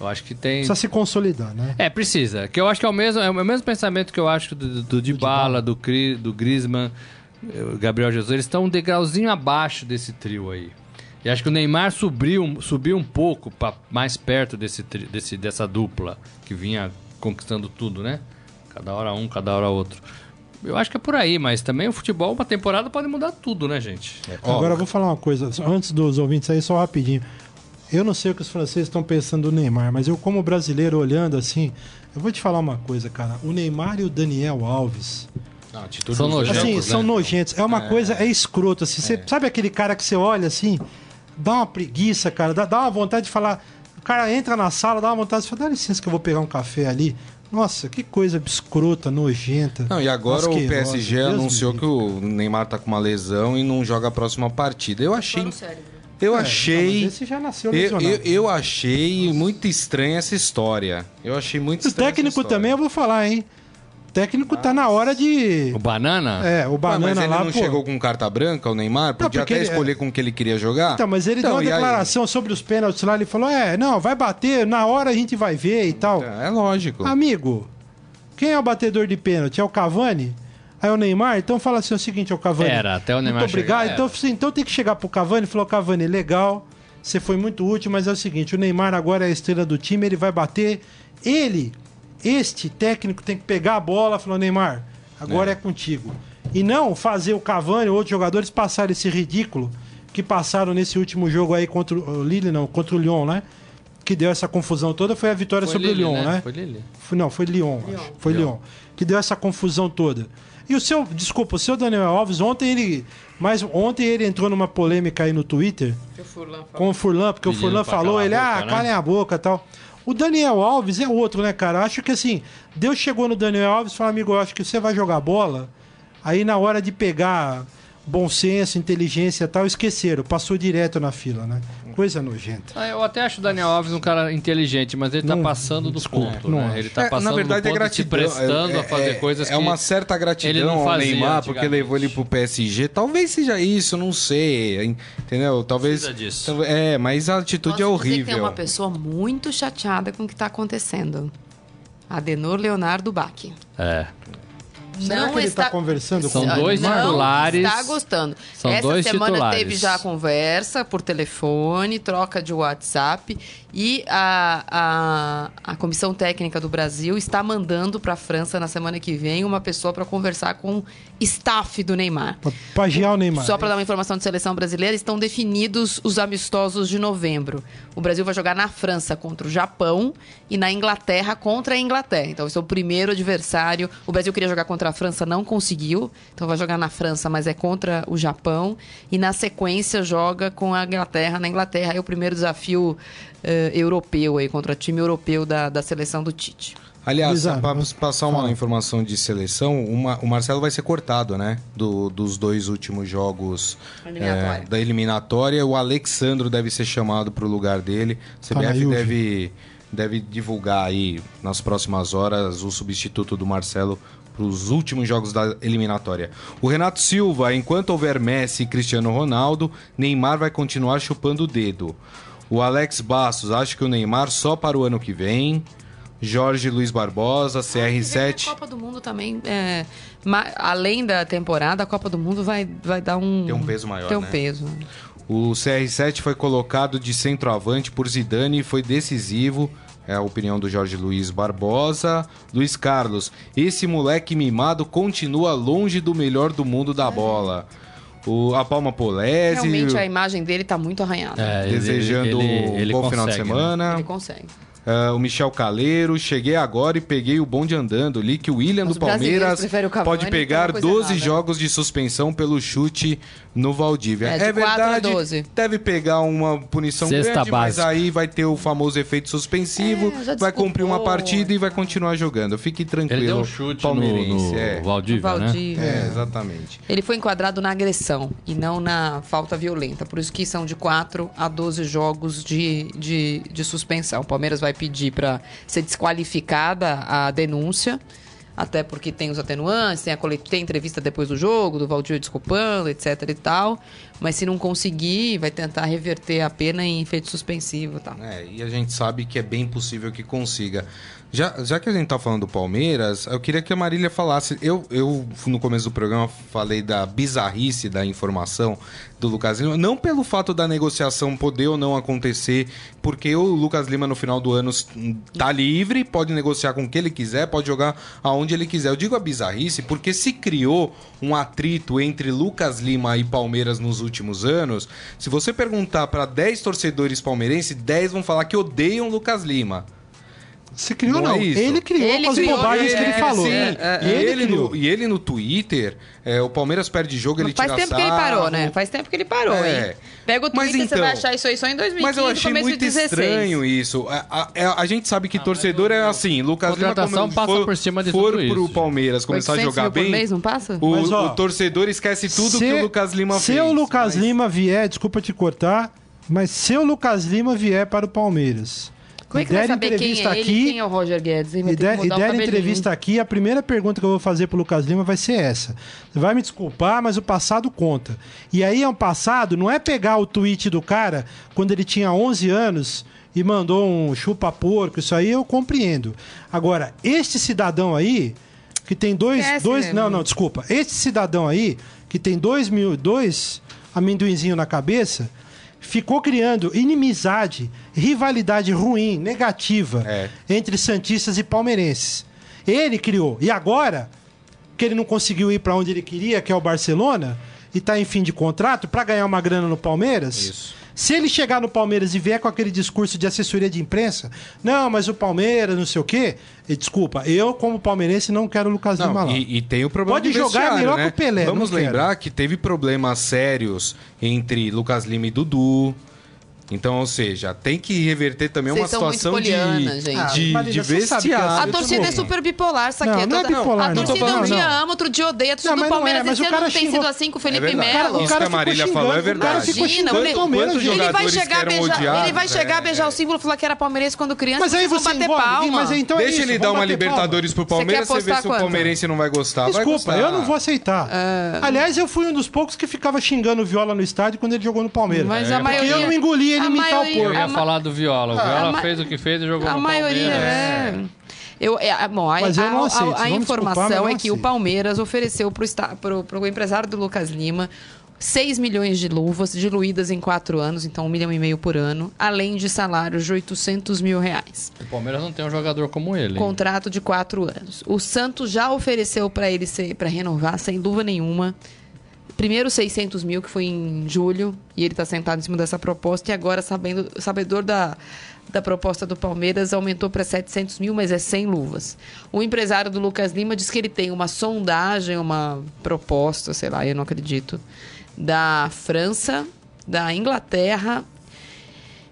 Eu acho que tem... Precisa se consolidar, né? É, precisa. Que eu acho que é o mesmo, é o mesmo pensamento que eu acho do, do Dybala, do, Cri, do Griezmann, eh, o Gabriel Jesus. Eles estão um degrauzinho abaixo desse trio aí. E acho que o Neymar subiu, subiu um pouco para mais perto desse, desse, dessa dupla que vinha conquistando tudo, né? Cada hora um, cada hora outro. Eu acho que é por aí, mas também o futebol, uma temporada pode mudar tudo, né, gente? Ó, Agora eu vou falar uma coisa, antes dos ouvintes aí, só rapidinho. Eu não sei o que os franceses estão pensando do Neymar, mas eu, como brasileiro, olhando assim, eu vou te falar uma coisa, cara. O Neymar e o Daniel Alves, não, São nojentos, assim, jogos, são né? nojentos. É uma coisa, é escroto, assim. Você, Sabe aquele cara que você olha assim, dá uma preguiça, cara, dá, dá uma vontade de falar. O cara entra na sala, dá uma vontade de falar, dá licença que eu vou pegar um café ali. Nossa, que coisa escrota, nojenta. Não, e agora o asquerosa. PSG me anunciou que o Neymar tá com uma lesão e não joga a próxima partida. Eu achei. Eu É, achei. não, esse já nasceu eu, eu, eu achei muito estranha essa história. Eu achei muito O estranha. técnico essa história. também eu vou falar, hein? O técnico tá na hora de. O Banana? É, o Ué, banana mas ele lá, não pô. chegou com carta branca, o Neymar? Podia porque até ele- escolher com o que ele queria jogar. Então, mas ele Então, deu uma e aí? declaração sobre os pênaltis lá, ele falou: é, não, vai bater, na hora a gente vai ver e tal. É lógico. Amigo, quem é o batedor de pênalti? É o Cavani? Aí o Neymar? Então fala assim: é o seguinte, é o Cavani. Era, até o Neymar Muito obrigado. chegar, Então, assim, então tem que chegar pro Cavani e falou: Cavani, legal, você foi muito útil, mas é o seguinte: o Neymar agora é a estrela do time, ele vai bater. Ele, este técnico, tem que pegar a bola, falou: Neymar, agora é, contigo. E não fazer o Cavani ou outros jogadores passarem esse ridículo que passaram nesse último jogo aí contra o Lille, não, contra o Lyon, né? Que deu essa confusão toda foi a vitória Foi sobre Lille, o Lyon, né? Foi Lille. Foi- não, foi Lyon, acho. Foi Lyon. Que deu essa confusão toda. E o seu, desculpa, o seu Daniel Alves, ontem ele. Mas ontem ele entrou numa polêmica aí no Twitter com o Furlan, porque Pedindo o Furlan falou, ele, boca, ah, né? calem a boca e tal. O Daniel Alves é outro, né, cara? Acho que assim, Deus chegou no Daniel Alves e falou, amigo, eu acho que você vai jogar bola. Aí na hora de pegar bom senso, inteligência e tal, esqueceram, passou direto na fila, né? Coisa nojenta. Ah, Eu até acho o Daniel Alves um cara inteligente, mas ele tá Não, passando do desculpa, ponto, não né? Ele tá É, passando na verdade do é ponto gratidão. se prestando é, a fazer é- coisas é que uma certa ele gratidão não ao Neymar, porque levou ele pro PSG. Talvez seja isso, não sei. Entendeu? Talvez. Precisa disso. É, mas a atitude Posso é dizer que horrível. tem uma pessoa muito chateada com o que está acontecendo. Adenor Leonardo Bach. É. Será que ele tá conversando São com dois Neymar? titulares. Está gostando. São Essa dois semana titulares. teve já a conversa por telefone, troca de WhatsApp e a, a, a comissão técnica do Brasil está mandando para a França na semana que vem uma pessoa para conversar com o staff do Neymar. Pra pagiar o Neymar. Só para dar uma informação de seleção brasileira, estão definidos os amistosos de novembro. O Brasil vai jogar na França contra o Japão e na Inglaterra contra a Inglaterra. Então, esse é o primeiro adversário. O Brasil queria jogar contra a França, não conseguiu. Então, vai jogar na França, mas é contra o Japão. E na sequência, joga com a Inglaterra. Na Inglaterra é o primeiro desafio eh, europeu aí, contra o time europeu da, da seleção do Tite. Aliás, para passar uma fala. informação de seleção, uma- o Marcelo vai ser cortado, né? Do- dos dois últimos jogos Eliminatória. é, da eliminatória. O Alexandro deve ser chamado para o lugar dele. Fala, CBF deve, deve divulgar aí nas próximas horas o substituto do Marcelo para os últimos jogos da eliminatória. O Renato Silva, enquanto houver Messi e Cristiano Ronaldo, Neymar vai continuar chupando o dedo. O Alex Bastos acha que o Neymar só para o ano que vem. Jorge Luiz Barbosa, A CR7. Copa do Mundo também, é, além da temporada, a Copa do Mundo vai, vai dar um... Tem um peso maior, Tem um né? peso. O CR7 foi colocado de centroavante por Zidane e foi decisivo. É a opinião do Jorge Luiz Barbosa. Luiz Carlos, esse moleque mimado continua longe do melhor do mundo da bola. O, a Palma Polese, Realmente a imagem dele tá muito arranhada. É, ele- desejando ele- ele um bom final de consegue, né? semana. Ele consegue. Ah, o Michel Caleiro, cheguei agora e peguei o bonde andando. Li que o William Os do Palmeiras Cavani, pode pegar tem uma coisa 12 errada. jogos de suspensão pelo chute no Valdívia. É, de É, verdade, 12. deve pegar uma punição Sexta grande, mas básica. aí vai ter o famoso efeito suspensivo, É, vai cumprir uma partida e vai continuar jogando. Fique tranquilo, Ele deu um chute no, palmeirense. no é. Valdívia, né? Valdívia. É, exatamente. Ele foi enquadrado na agressão e não na falta violenta. Por isso que são de 4 a 12 jogos de, de, de suspensão. O Palmeiras vai pedir para ser desqualificada a denúncia. até porque tem os atenuantes, tem a colet... tem entrevista depois do jogo, do Valdir desculpando, etc e tal. Mas se não conseguir, vai tentar reverter a pena em efeito suspensivo e tal. É, e a gente sabe que é bem possível que consiga. Já, já que a gente tá falando do Palmeiras, eu queria que a Marília falasse. Eu, eu, no começo do programa, falei da bizarrice da informação do Lucas Lima. Não pelo fato da negociação poder ou não acontecer, porque o Lucas Lima, no final do ano, tá livre, pode negociar com o que ele quiser, pode jogar aonde ele quiser. Eu digo a bizarrice porque se criou um atrito entre Lucas Lima e Palmeiras nos últimos anos. Se você perguntar para 10 torcedores palmeirenses, 10 vão falar que odeiam Lucas Lima. Se criou, Não não. é isso. ele criou Ele com as criou, bobagens que ele É, falou. sim. É, E, ele ele criou. no, e ele no Twitter, é, o Palmeiras perde jogo, ele Mas faz tira tempo que ele parou, sarro. né? Faz tempo que ele parou, É. hein? Pega o Mas Twitter, você então- vai achar isso aí só em 2015, Mas eu achei começo muito de 16. estranho isso. A, a- a gente sabe que torcedor é assim. Lucas Lima, Contratação como passa for, por cima de for tudo pro isso. Palmeiras começar a 800 jogar bem, mês, não passa? o, Mas, ó, o torcedor esquece tudo se, que o Lucas Lima se fez. o Lucas Mas- Lima vier, desculpa te cortar, mas se o Lucas Lima vier para o Palmeiras Como é que vai saber quem entrevista é aqui, quem é o Roger Guedes? E der, e der entrevista aqui, a primeira pergunta que eu vou fazer pro Lucas Lima vai ser essa. Você vai me desculpar, mas o passado conta. E aí é um passado, não é pegar o tweet do cara quando ele tinha 11 anos e mandou um chupa-porco, isso aí eu compreendo. Agora, este cidadão aí, que tem dois... Esquece, dois não, não, desculpa. Este cidadão aí, que tem dois mil, dois amendoinzinho na cabeça, ficou criando inimizade, rivalidade ruim, negativa É. entre santistas e palmeirenses. Ele criou. E agora que ele não conseguiu ir para onde ele queria, que é o Barcelona, e tá em fim de contrato para ganhar uma grana no Palmeiras. Isso. Se ele chegar no Palmeiras e vier com aquele discurso de assessoria de imprensa, não, mas o Palmeiras, não sei o quê, e, desculpa, eu como palmeirense não quero o Lucas Lima lá. e, e tem o problema Pode jogar melhor né? que o Pelé, Vamos não quero. lembrar que teve problemas sérios entre Lucas Lima e Dudu. Então, ou seja, tem que reverter também Vocês uma situação de, poliana, gente. Ah, de, Marília, de você sabe que vestiário. A Eu torcida é super bipolar, sabe? Não, não é bipolar, A não. torcida Tô um dia não. ama, outro dia odeia. A torcida Não, do é, Palmeiras mas esse o ano cara não tem xingou- sido assim com o É Felipe verdade. Melo. Isso que a Marília ficou falou é xingando, o cara verdade. ficou Imagina, xingando ele- o Palmeiras. quantos gente. Ele vai chegar a beijar, ele vai chegar a é, beijar é. o símbolo e falar que era palmeirense quando criança. Mas aí você bater palma. então é Deixa ele dar uma Libertadores pro Palmeiras, você vê apostar se o palmeirense não vai gostar. Desculpa, eu não vou aceitar. Aliás, eu fui um dos poucos que ficava xingando o Viola no estádio quando ele jogou no Palmeiras. Mas É, a porque maioria... eu não engoli ele a imitar o maioria- porco. Eu ia falar do Viola. O Viola a ma- fez o que fez e jogou A no maioria, Palmeiras. é. Eu, é, bom, a, Mas eu não a- a- a informação é que o aceito. Palmeiras ofereceu para o empresário do Lucas Lima 6 milhões de luvas diluídas em quatro anos, então um milhão e meio por ano, além de salários de 800 mil reais. O Palmeiras não tem um jogador como ele. hein? Contrato de quatro anos. O Santos já ofereceu para ele para renovar sem luva nenhuma. Primeiro 600 mil, que foi em julho, e ele está sentado em cima dessa proposta, e agora, sabendo, sabedor da, da proposta do Palmeiras, aumentou para 700 mil, mas é sem luvas. O empresário do Lucas Lima diz que ele tem uma sondagem, uma proposta, sei lá, eu não acredito, da França, da Inglaterra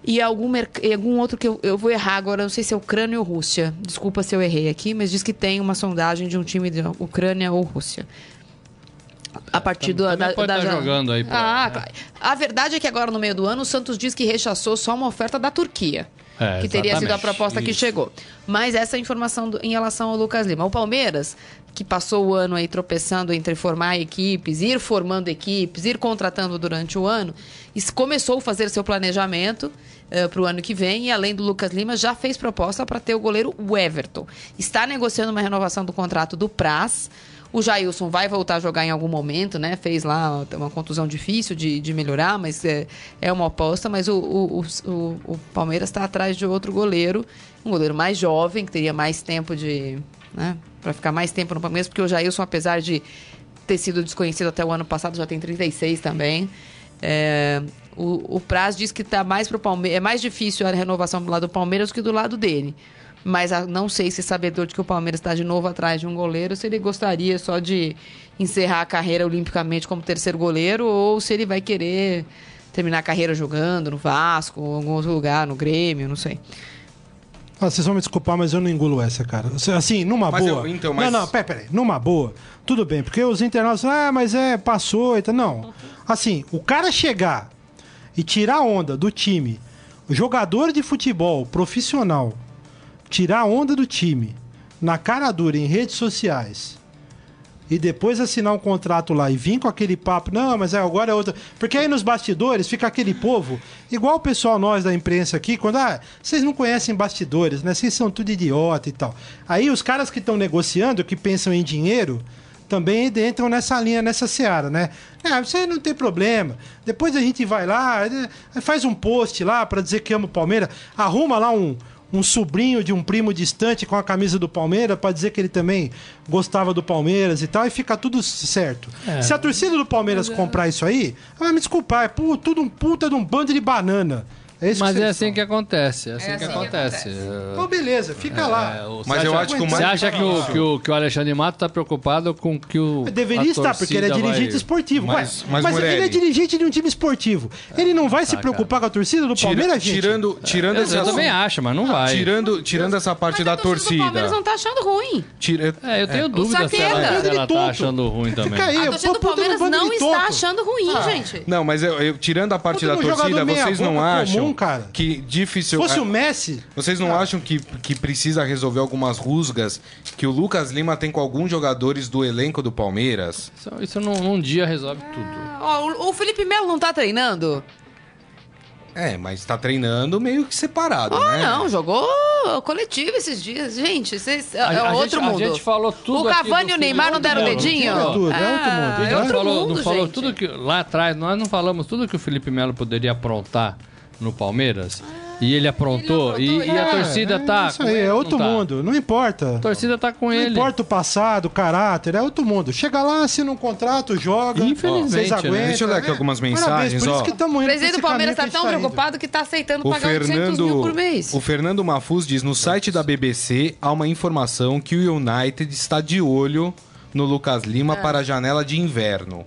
e algum, e algum outro que eu, eu vou errar agora, não sei se é Ucrânia ou Rússia. Desculpa se eu errei aqui, mas diz que tem uma sondagem de um time de Ucrânia ou Rússia. A partir do, da, pode da- tá da- jogando aí pra- Ah, claro. A verdade é que agora no meio do ano o Santos diz que rechaçou só uma oferta da Turquia. É, que teria sido a proposta que Isso. chegou. Mas essa é a informação do- em relação ao Lucas Lima. O Palmeiras, que passou o ano aí tropeçando entre formar equipes, ir formando equipes, ir contratando durante o ano, começou a fazer seu planejamento para o ano que vem e, além do Lucas Lima, já fez proposta para ter o goleiro Everton. Está negociando uma renovação do contrato do Praz. O Jailson vai voltar a jogar em algum momento, né? Fez lá uma contusão difícil de, de melhorar, mas é, é uma aposta. Mas o, o, o, o- Palmeiras está atrás de outro goleiro, um goleiro mais jovem, que teria mais tempo de. Né? Para ficar mais tempo no Palmeiras, porque o Jailson, apesar de ter sido desconhecido até o ano passado, já tem 36 também. É, o, o Praz diz que tá mais pro Palmeiras. É mais difícil a renovação do lado do Palmeiras que do lado dele. Mas a- não sei se sabedor de que o Palmeiras está de novo atrás de um goleiro, se ele gostaria só de encerrar a carreira olimpicamente como terceiro goleiro, ou se ele vai querer terminar a carreira jogando no Vasco, ou em algum outro lugar, no Grêmio, não sei. Ah, vocês vão me desculpar, mas eu não engulo essa, cara. Assim, numa Mas boa. eu- então, mas- Não, não, peraí, peraí. Numa boa, tudo bem, porque os internautas, ah, mas é, passou e tal. Não. Assim, o cara chegar e tirar a onda do time, jogador de futebol profissional, tirar onda do time, na cara dura em redes sociais e depois assinar um contrato lá e vir com aquele papo, não, mas é, agora é outra. Porque aí nos bastidores fica aquele povo, igual o pessoal nós da imprensa aqui, quando, ah, vocês não conhecem bastidores, né? Vocês são tudo idiota e tal. Aí os caras que estão negociando, que pensam em dinheiro, também entram nessa linha, nessa seara, né? É, você não tem problema. Depois a gente vai lá, faz um post lá para dizer que ama o Palmeiras, arruma lá um, um sobrinho de um primo distante com a camisa do Palmeiras para dizer que ele também gostava do Palmeiras e tal, e fica tudo certo. Se a torcida do Palmeiras comprar isso aí, vai me desculpar, é tudo um puta de um bando de banana. É isso Mas que é assim são. que acontece. É assim, assim que que acontece. Então, beleza, fica É, lá. o- Mas você eu acha- acho que o Você acha que o, que, o, que o Alexandre Mato tá preocupado com que o. Deveria a estar, porque ele é dirigente vai- esportivo. Mas- Mas, mas, ele é dirigente de um time esportivo. Ele não vai se tá, preocupar com a torcida do Tira- Palmeiras, gente? tirando, tirando Eu, eu também acho, mas não vai. Tirando, tirando essa parte Mas da a torcida do Palmeiras não tá achando ruim. Tira, É, eu tenho dúvida se ela, Saqueta. se ela Ele tonto. tá achando ruim também. A torcida do Palmeiras não está achando ruim, gente. Não, mas tirando a parte da torcida, vocês não acham cara. que Se difícil. fosse é, o Messi, Vocês não acham que, que precisa resolver algumas rusgas que o Lucas Lima tem com alguns jogadores do elenco do Palmeiras? Isso, isso num, num dia resolve tudo. Ó, o, o Felipe Melo não tá treinando? É, mas tá treinando meio que separado, Ah, né? não, jogou coletivo esses dias. Gente, vocês, é, A- é a outro gente- a mundo. gente falou tudo O Cavani e o Neymar não deram o dedinho? não tinha tudo, é outro mundo, Ah, é é outro falou, mundo, falou gente. tudo que. Lá atrás, nós não falamos tudo que o Felipe Melo poderia aprontar no Palmeiras. e ele aprontou. ele não e, e a É, torcida é tá. Isso com aí, ele, é não outro tá? mundo, não importa. A torcida tá com Não ele. importa o passado, o caráter, é outro mundo. Chega lá, assina um contrato, joga. Infelizmente, vocês né? aguentam. Deixa eu ler aqui É, algumas parabéns, mensagens, Por ó. isso que estamos indo O presidente do Palmeiras tá tão indo. preocupado que tá aceitando O pagar 800 mil por mês. o Fernando Mafuz diz: no site da BBC há uma informação que o United está de olho no Lucas Lima É. para a janela de inverno.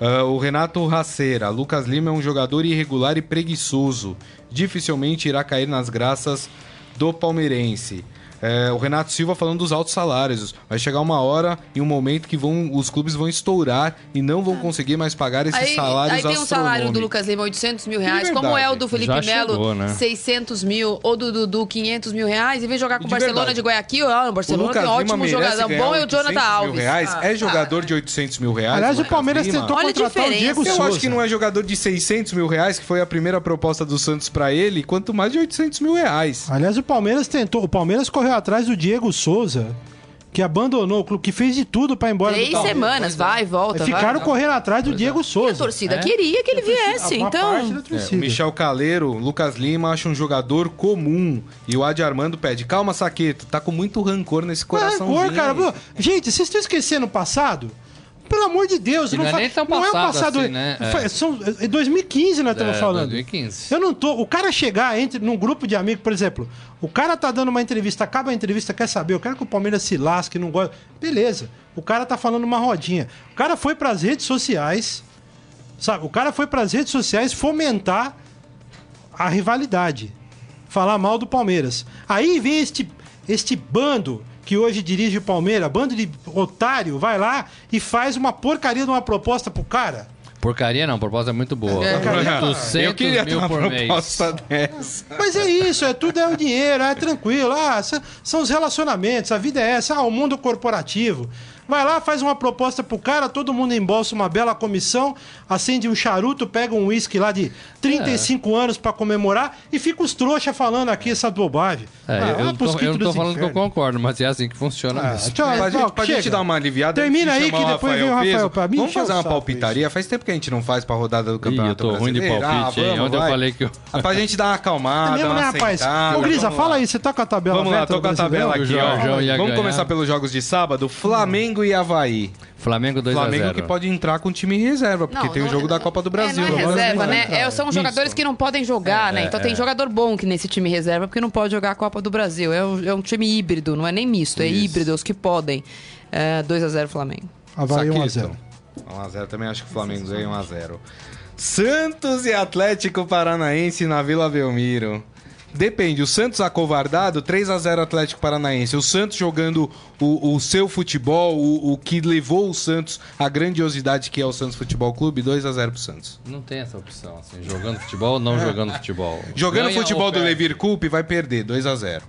Ah, o Renato Raceira: Lucas Lima é um jogador irregular e preguiçoso. Dificilmente irá cair nas graças do palmeirense. É, o Renato Silva falando dos altos salários. Vai chegar uma hora e um momento que vão, os clubes vão estourar e não vão conseguir mais pagar esses Aí, salários aí tem um salário do. Lucas Lima, 800 mil reais. De Como é o do Felipe Já Melo, chegou, né? 600 mil. Ou do Dudu, 500 mil reais. E vem jogar com o Barcelona verdade. de Guayaquil. Ah, o O Barcelona Lucas tem ótimo jogador. Bom é o 800 Jonathan Alves. Reais. Ah, é jogador de 800 mil reais. Aliás, o Palmeiras Lima? tentou Olha contratar o. Diego Eu Souza. acho que não é jogador de 600 mil reais, que foi a primeira proposta do Santos pra ele, quanto mais de 800 mil reais. Aliás, o Palmeiras tentou. O Palmeiras correu atrás do Diego Souza, que abandonou o clube, que fez de tudo pra ir embora Três do semanas, vai, volta. Ficaram vai. correndo atrás do Diego E a Souza. torcida queria que ele viesse, então. É, Michel Caleiro, Lucas Lima acha um jogador comum. E o Adi Armando pede: calma, Saqueto, tá com muito rancor nesse coração. Rancor, cara. Gente, vocês estão esquecendo o passado? Pelo amor de Deus, E não é fa- nem tão não é passado passado. assim, né? É. São, é 2015 nós estamos É, falando. 2015. Eu não tô. O cara chegar entre num grupo de amigos, por exemplo, o cara tá dando uma entrevista, acaba a entrevista, quer saber, eu quero que o Palmeiras se lasque, não gosta. Beleza. O cara tá falando uma rodinha. O cara foi pras redes sociais, sabe? O cara foi pras redes sociais fomentar a rivalidade. Falar mal do Palmeiras. Aí vem este, este bando que hoje dirige o Palmeiras, bando de otário, vai lá e faz uma porcaria de uma proposta pro cara. Porcaria não, proposta é muito boa. É. 800 Eu queria ter mil uma por mês. proposta dessa. Mas é isso, é tudo é o dinheiro, é tranquilo. Ah, são os relacionamentos, a vida é essa, ah, o mundo corporativo. Vai lá, faz uma proposta pro cara, todo mundo embolsa uma bela comissão, acende um charuto, pega um uísque lá de 35 anos pra comemorar e fica os trouxa falando aqui essa bobagem. É, Ah, eu, não tô, eu não tô falando que eu concordo, mas é assim que funciona Ah, mesmo. tchau, Pra, tchau, gente, pra gente dar uma aliviada, Termina aí que depois vem o Peso, Rafael pra mim Vamos fazer uma palpitaria? Faz tempo que a gente não faz pra rodada do Ih, campeonato eu tô ruim de Brasileiro. palpite, Ah, hein? vamos, Ontem eu vai. falei que eu- Ah, Pra gente dar uma acalmada, É mesmo, uma né, rapaz? sentada, Ô, Grisa, fala lá. aí, você tá com a tabela Vamos lá, tô com a tabela aqui, ó. Vamos começar pelos jogos de sábado. Flamengo e Havaí. Flamengo 2 Flamengo a 0. que pode entrar com time reserva, porque Não, tem o não jogo é- da Copa do Brasil. É, não é reserva, né? É, são jogadores que não podem jogar, né? Então tem jogador bom que nesse time reserva porque não pode jogar a Copa do Brasil. É um, é um time híbrido, não é nem misto, é Isso. híbrido, os que podem. É, 2x0 Flamengo. Havaí Saquito. 1x0. 1x0 também acho que o Flamengo ganha 1x0. Santos e Atlético Paranaense na Vila Belmiro. Depende, o Santos acovardado, 3x0 Atlético Paranaense. O Santos jogando o, o seu futebol, o, o que levou o Santos à grandiosidade que é o Santos Futebol Clube, 2x0 pro Santos. Não tem essa opção, assim, jogando futebol ou não jogando futebol. Jogando Ganha futebol do. Levir Coupe, vai perder, 2x0.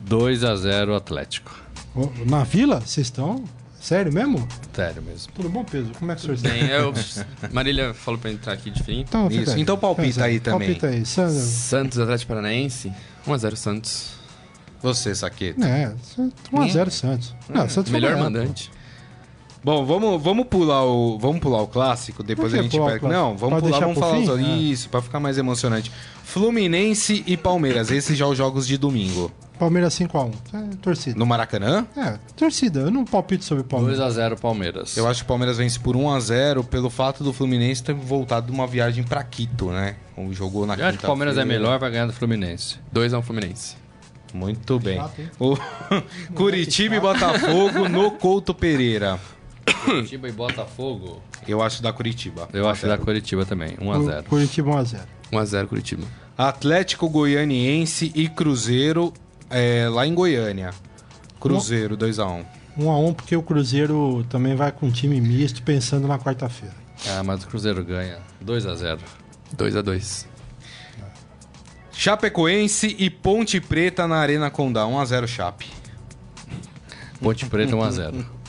2 a 0 Atlético. Na vila? Vocês estão? Sério mesmo? Sério mesmo. Tudo bom, peso? Como é que o senhor está? Bem, eu, Marília falou pra eu entrar aqui de fim. Então, Isso, então palpita Faz aí também. Palpita aí. Sandro. Santos, Atlético Paranaense. 1x0 Santos. Você, Saqueta. É, 1x0 Santos. Não, Santos Melhor mandante. Bom, vamos, vamos pular o vamos pular o clássico, depois a gente pega. Não, vamos Pode pular, vamos falar fim? os Ah. isso, pra ficar mais emocionante. Fluminense e Palmeiras, esses já os jogos de domingo. Palmeiras 5x1. É, torcida. No Maracanã? É, torcida. Eu não palpito sobre o Palmeiras. 2x0 Palmeiras. Eu acho que o Palmeiras vence por 1 a 0 pelo fato do Fluminense ter voltado de uma viagem pra Quito, né? Como jogou na Eu acho que o Palmeiras é melhor, vai ganhar do Fluminense. 2x1 Fluminense. Muito bem. Chato? O Curitiba e Botafogo no Couto Pereira. Curitiba e Botafogo. Eu acho da Curitiba. Eu acho da Curitiba também. 1x0. Curitiba 1x0. 1x0 Curitiba. Atlético Goianiense e Cruzeiro é, lá em Goiânia. Cruzeiro 2 a 1 1x1 porque o Cruzeiro também vai com um time misto pensando na quarta-feira. Ah, mas o Cruzeiro ganha. 2x0. 2x2. Chapecoense e Ponte Preta na Arena Condá. 1 a 0 Chape. Ponte Preta 1x0.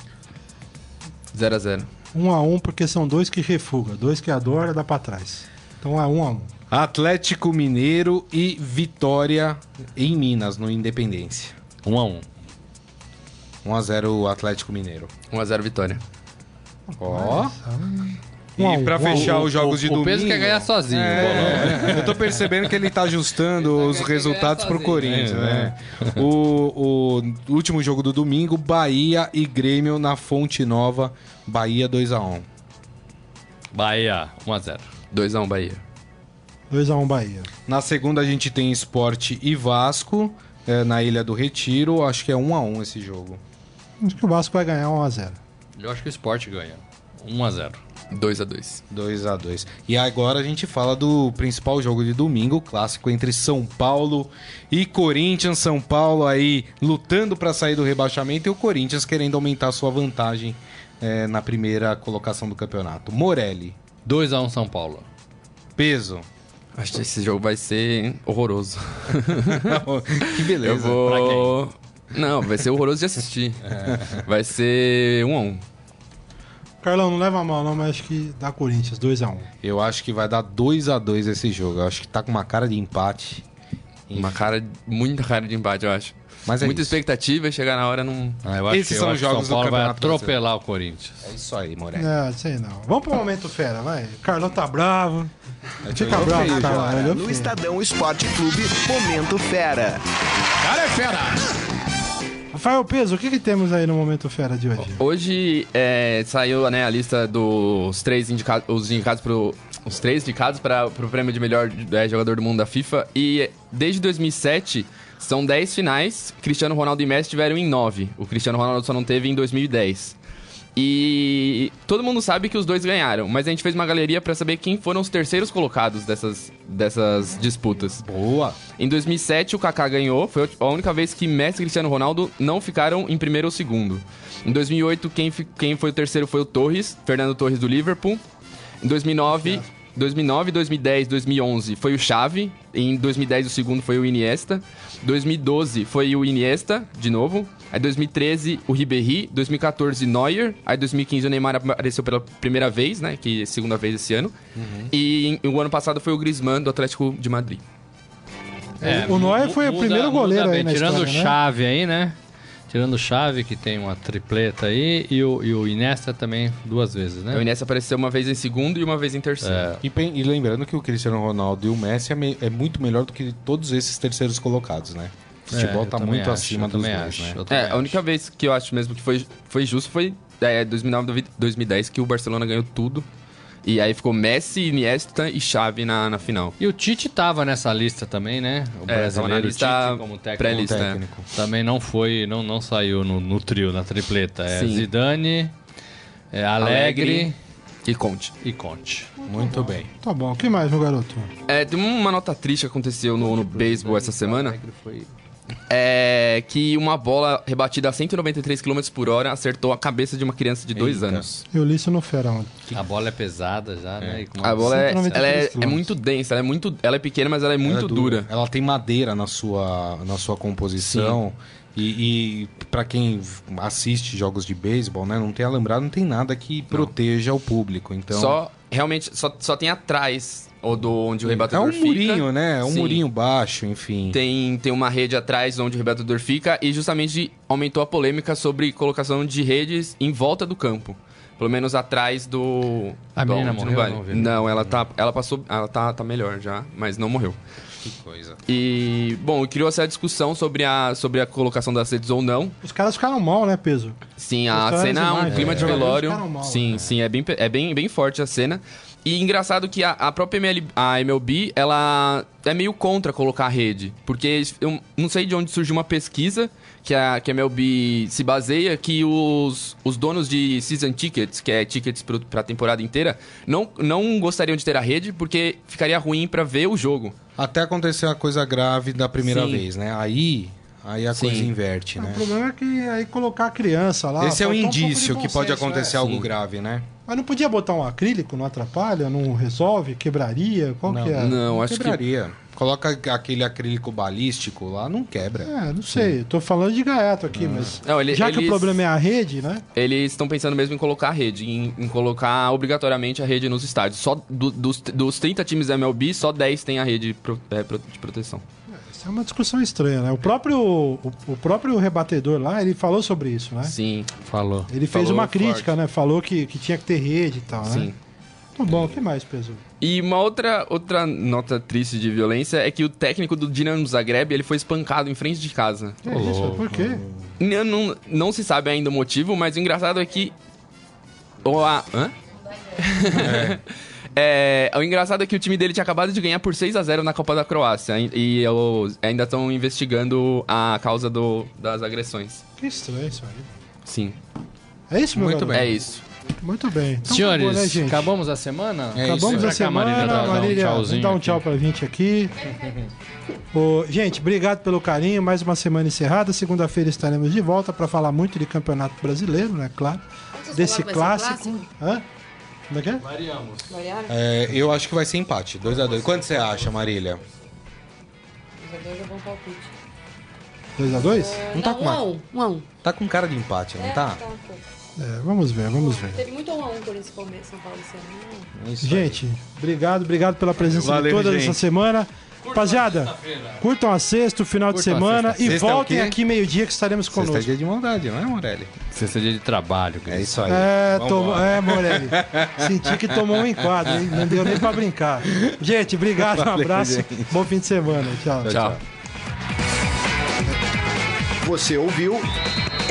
0x0. 1x1 porque são dois que refuga, dois que adora, dá pra trás. Então é 1x1. Atlético Mineiro e Vitória em Minas, no Independência. 1x1. 1 a 0 Atlético Mineiro. 1x0 Vitória. Ó. 1 a 1, pra 1 a 1. fechar os jogos de o domingo. peso quer ganhar sozinho, bolão. É, eu tô percebendo que ele tá ajustando os quer ganhar resultados pro sozinho. Corinthians, É, né? O, o último jogo do domingo, Bahia e Grêmio na Fonte Nova, Bahia 2 a 1 Bahia, 1x0. 2x1 Bahia. 2x1 Bahia. Na segunda a gente tem Esporte e Vasco, é, na Ilha do Retiro, acho que é 1 a 1 esse jogo. Acho que o Vasco vai ganhar 1x0. Eu acho que o Sport ganha. 1x0. 2x2. 2 a 2 E agora a gente fala do principal jogo de domingo, o clássico entre São Paulo e Corinthians. São Paulo aí lutando para sair do rebaixamento e o Corinthians querendo aumentar sua vantagem é, na primeira colocação do campeonato. Morelli, 2x1 São Paulo. peso. Acho que esse jogo vai ser horroroso. que beleza. Eu vou. Não, vai ser horroroso de assistir. Vai ser 1x1. Carlão, não leva mal não, mas acho que dá Corinthians, 2x1. Eu acho que vai dar 2 a 2 esse jogo. Eu acho que tá com uma cara de empate. Uma cara, muita cara de empate, eu acho. Mas é Muita isso. expectativa e chegar na hora não. Ah, eu acho Esses que, eu são os que jogos São Paulo vai atropelar o Corinthians. É isso aí, Morelli. É, sei não. Vamos pro momento fera, vai. Carlão tá bravo. Fica olhou bravo, feio. Carlão. olhou No. Estadão Esporte Clube, Momento Fera. Rafael Peso, o que, que temos aí no momento fera de hoje? Hoje é, saiu né, a lista dos três indicados, os indicados pro, os três indicados para o prêmio de melhor é, jogador do mundo da FIFA e desde 2007 são 10 finais. Cristiano Ronaldo e Messi tiveram em 9. O Cristiano Ronaldo só não teve em 2010. E todo mundo sabe que os dois ganharam, mas a gente fez uma galeria para saber quem foram os terceiros colocados dessas, dessas disputas. Boa. Em 2007, o Kaká ganhou. Foi a única vez que Messi e Cristiano Ronaldo não ficaram em primeiro ou segundo. Em 2008, quem, quem foi o terceiro foi o Torres, Fernando Torres do Liverpool. Em 2009, 2009, 2010, 2011 foi o Xavi. Em 2010, o segundo foi o Iniesta. 2012 foi o Iniesta, de novo. Aí 2013, o Ribéry. 2014, Neuer. Aí 2015, o Neymar apareceu pela primeira vez, né? Que é a segunda vez esse ano. E em- o ano passado foi o Griezmann, do Atlético de Madrid. o Neuer foi o muda- primeiro muda goleiro aí na Tirando história, o né? Chave aí, né? Tirando o Chave, que tem uma tripleta aí, e o, e o Inesta também duas vezes, né? O Iniesta apareceu uma vez em segundo e uma vez em terceiro. É. E, e lembrando que o Cristiano Ronaldo e o Messi é, me- é muito melhor do que todos esses terceiros colocados, né? O futebol É, tá muito acho, acima dos também dois, acho, né? É, a única vez que eu acho mesmo que foi, foi justo foi é, 2009, 2010, que o Barcelona ganhou tudo. E aí ficou Messi, Iniesta e Xavi na, na final. E o Tite tava nessa lista também, né? O É, brasileiro lista Tite como técnico. pré-lista. é. técnico. Também não foi, não, não saiu no, no trio, na tripleta. É Sim. Zidane, é Alegre, Alegre. E Conte. e Conte. Muito bem. Tá bom, o que mais, meu garoto? É, tem uma nota triste que aconteceu no, no beisebol essa semana. É que uma bola rebatida a 193 km por hora acertou a cabeça de uma criança de dois Eita. anos. Eu li isso no Fera ontem. A bola é pesada já, né? E com A bola é, 193 ela é, é muito densa, ela é muito. Ela é pequena, mas ela é muito Ela é dura. Ela tem madeira na sua, na sua composição. E, e para quem assiste jogos de beisebol, né, não tem alambrado, não tem nada que proteja o público. Então Só, realmente, só, só tem atrás ou do onde o é rebatedor um fica. murinho, né? É um Sim. murinho baixo, enfim. Tem, tem uma rede atrás onde o rebatedor fica e justamente aumentou a polêmica sobre colocação de redes em volta do campo. Pelo menos atrás do. A do menina morreu, vai. não vi. Não, ela tá. Ela passou. Ela tá, tá melhor já, mas não morreu. Que coisa. E, bom, criou essa discussão sobre a, sobre a colocação das redes ou não. Os caras ficaram mal, né, Peso? Sim, a cena é um clima é. de velório. ficaram mal, sim, né? sim, é bem, é bem, bem forte a cena. E engraçado que a, a própria ML, a MLB, ela é meio contra colocar a rede. Porque eu não sei de onde surgiu uma pesquisa que a, que a MLB se baseia que os, os donos de season tickets, que é tickets pro, pra temporada inteira, não, não gostariam de ter a rede porque ficaria ruim pra ver o jogo. Até aconteceu a coisa grave da primeira Sim. vez, né? Aí, aí a Sim. coisa inverte, O né? problema é que aí colocar a criança lá. Esse é um indício bom que pode acontecer é. algo Sim. grave, né? Mas não podia botar um acrílico, não atrapalha, não resolve, quebraria? Qual Não, que é? Não, acho que Quebraria. Coloca aquele acrílico balístico lá, não quebra. É, não sei. Eu tô falando de gaiato aqui, mas. Não, ele- já que o eles- problema é a rede, né? Eles estão pensando mesmo em colocar a rede, em, em colocar obrigatoriamente a rede nos estádios. Só do- dos, dos 30 times da MLB, só 10 tem a rede pro- é, pro- de proteção. Isso é uma discussão estranha, né? O próprio, o, o próprio rebatedor lá, ele falou sobre isso, né? Sim, Falou. Ele fez Falou uma forte. crítica, né? Falou que, que tinha que ter rede e tal, né? sim. Tá bom, o que mais, Peso? E uma outra, outra nota triste de violência é que o técnico do Dinamo Zagreb ele foi espancado em frente de casa. Que isso? Por quê? Não, não, não se sabe ainda o motivo, mas o engraçado é que. O, a, hã? É, o engraçado é que o time dele tinha acabado de ganhar por 6 a 0 na Copa da Croácia. E, e os- ainda estão investigando a causa do, das agressões. Que estranho isso aí. Sim. É isso, meu Muito garoto? É isso. Muito bem. Então, Senhores, acabou, né, gente? acabamos a semana? É Acabamos isso a Pra cá, Marília, semana. dá- dá um Marília, tchauzinho vem dar um aqui. tchau pra gente aqui. Ô, gente, obrigado pelo carinho. Mais uma semana encerrada. Segunda-feira estaremos de volta para falar muito de Campeonato Brasileiro, né? Claro. Vocês Desse clássico. clássico? Hã? Como é que é? Variaram? É, eu acho que vai ser empate, 2x2. Quanto você acha, Marília? Os dois é bom palpite. 2x2? Não tá Não, com um a uma- um. Um a um. Tá com cara de empate, não tá? Tá um pouco. É, vamos ver, vamos ver. Teve muito um a um por esse Palmeiras São Paulo esse ano. Isso aí. Gente, obrigado, obrigado pela presença Valeu, de toda gente. essa semana. Rapaziada, curtam a sexta, o final de Curtam a semana e Sexta é voltem quê? aqui meio-dia que estaremos Sexta é conosco. dia de maldade, não é, Morelli? Sexta dia de trabalho. É isso aí. É, é, Morelli. Senti que tomou um enquadro, hein? Não deu nem pra brincar. Gente, obrigado, um Valeu, abraço. gente. Bom fim de semana. Tchau. Tchau. Você ouviu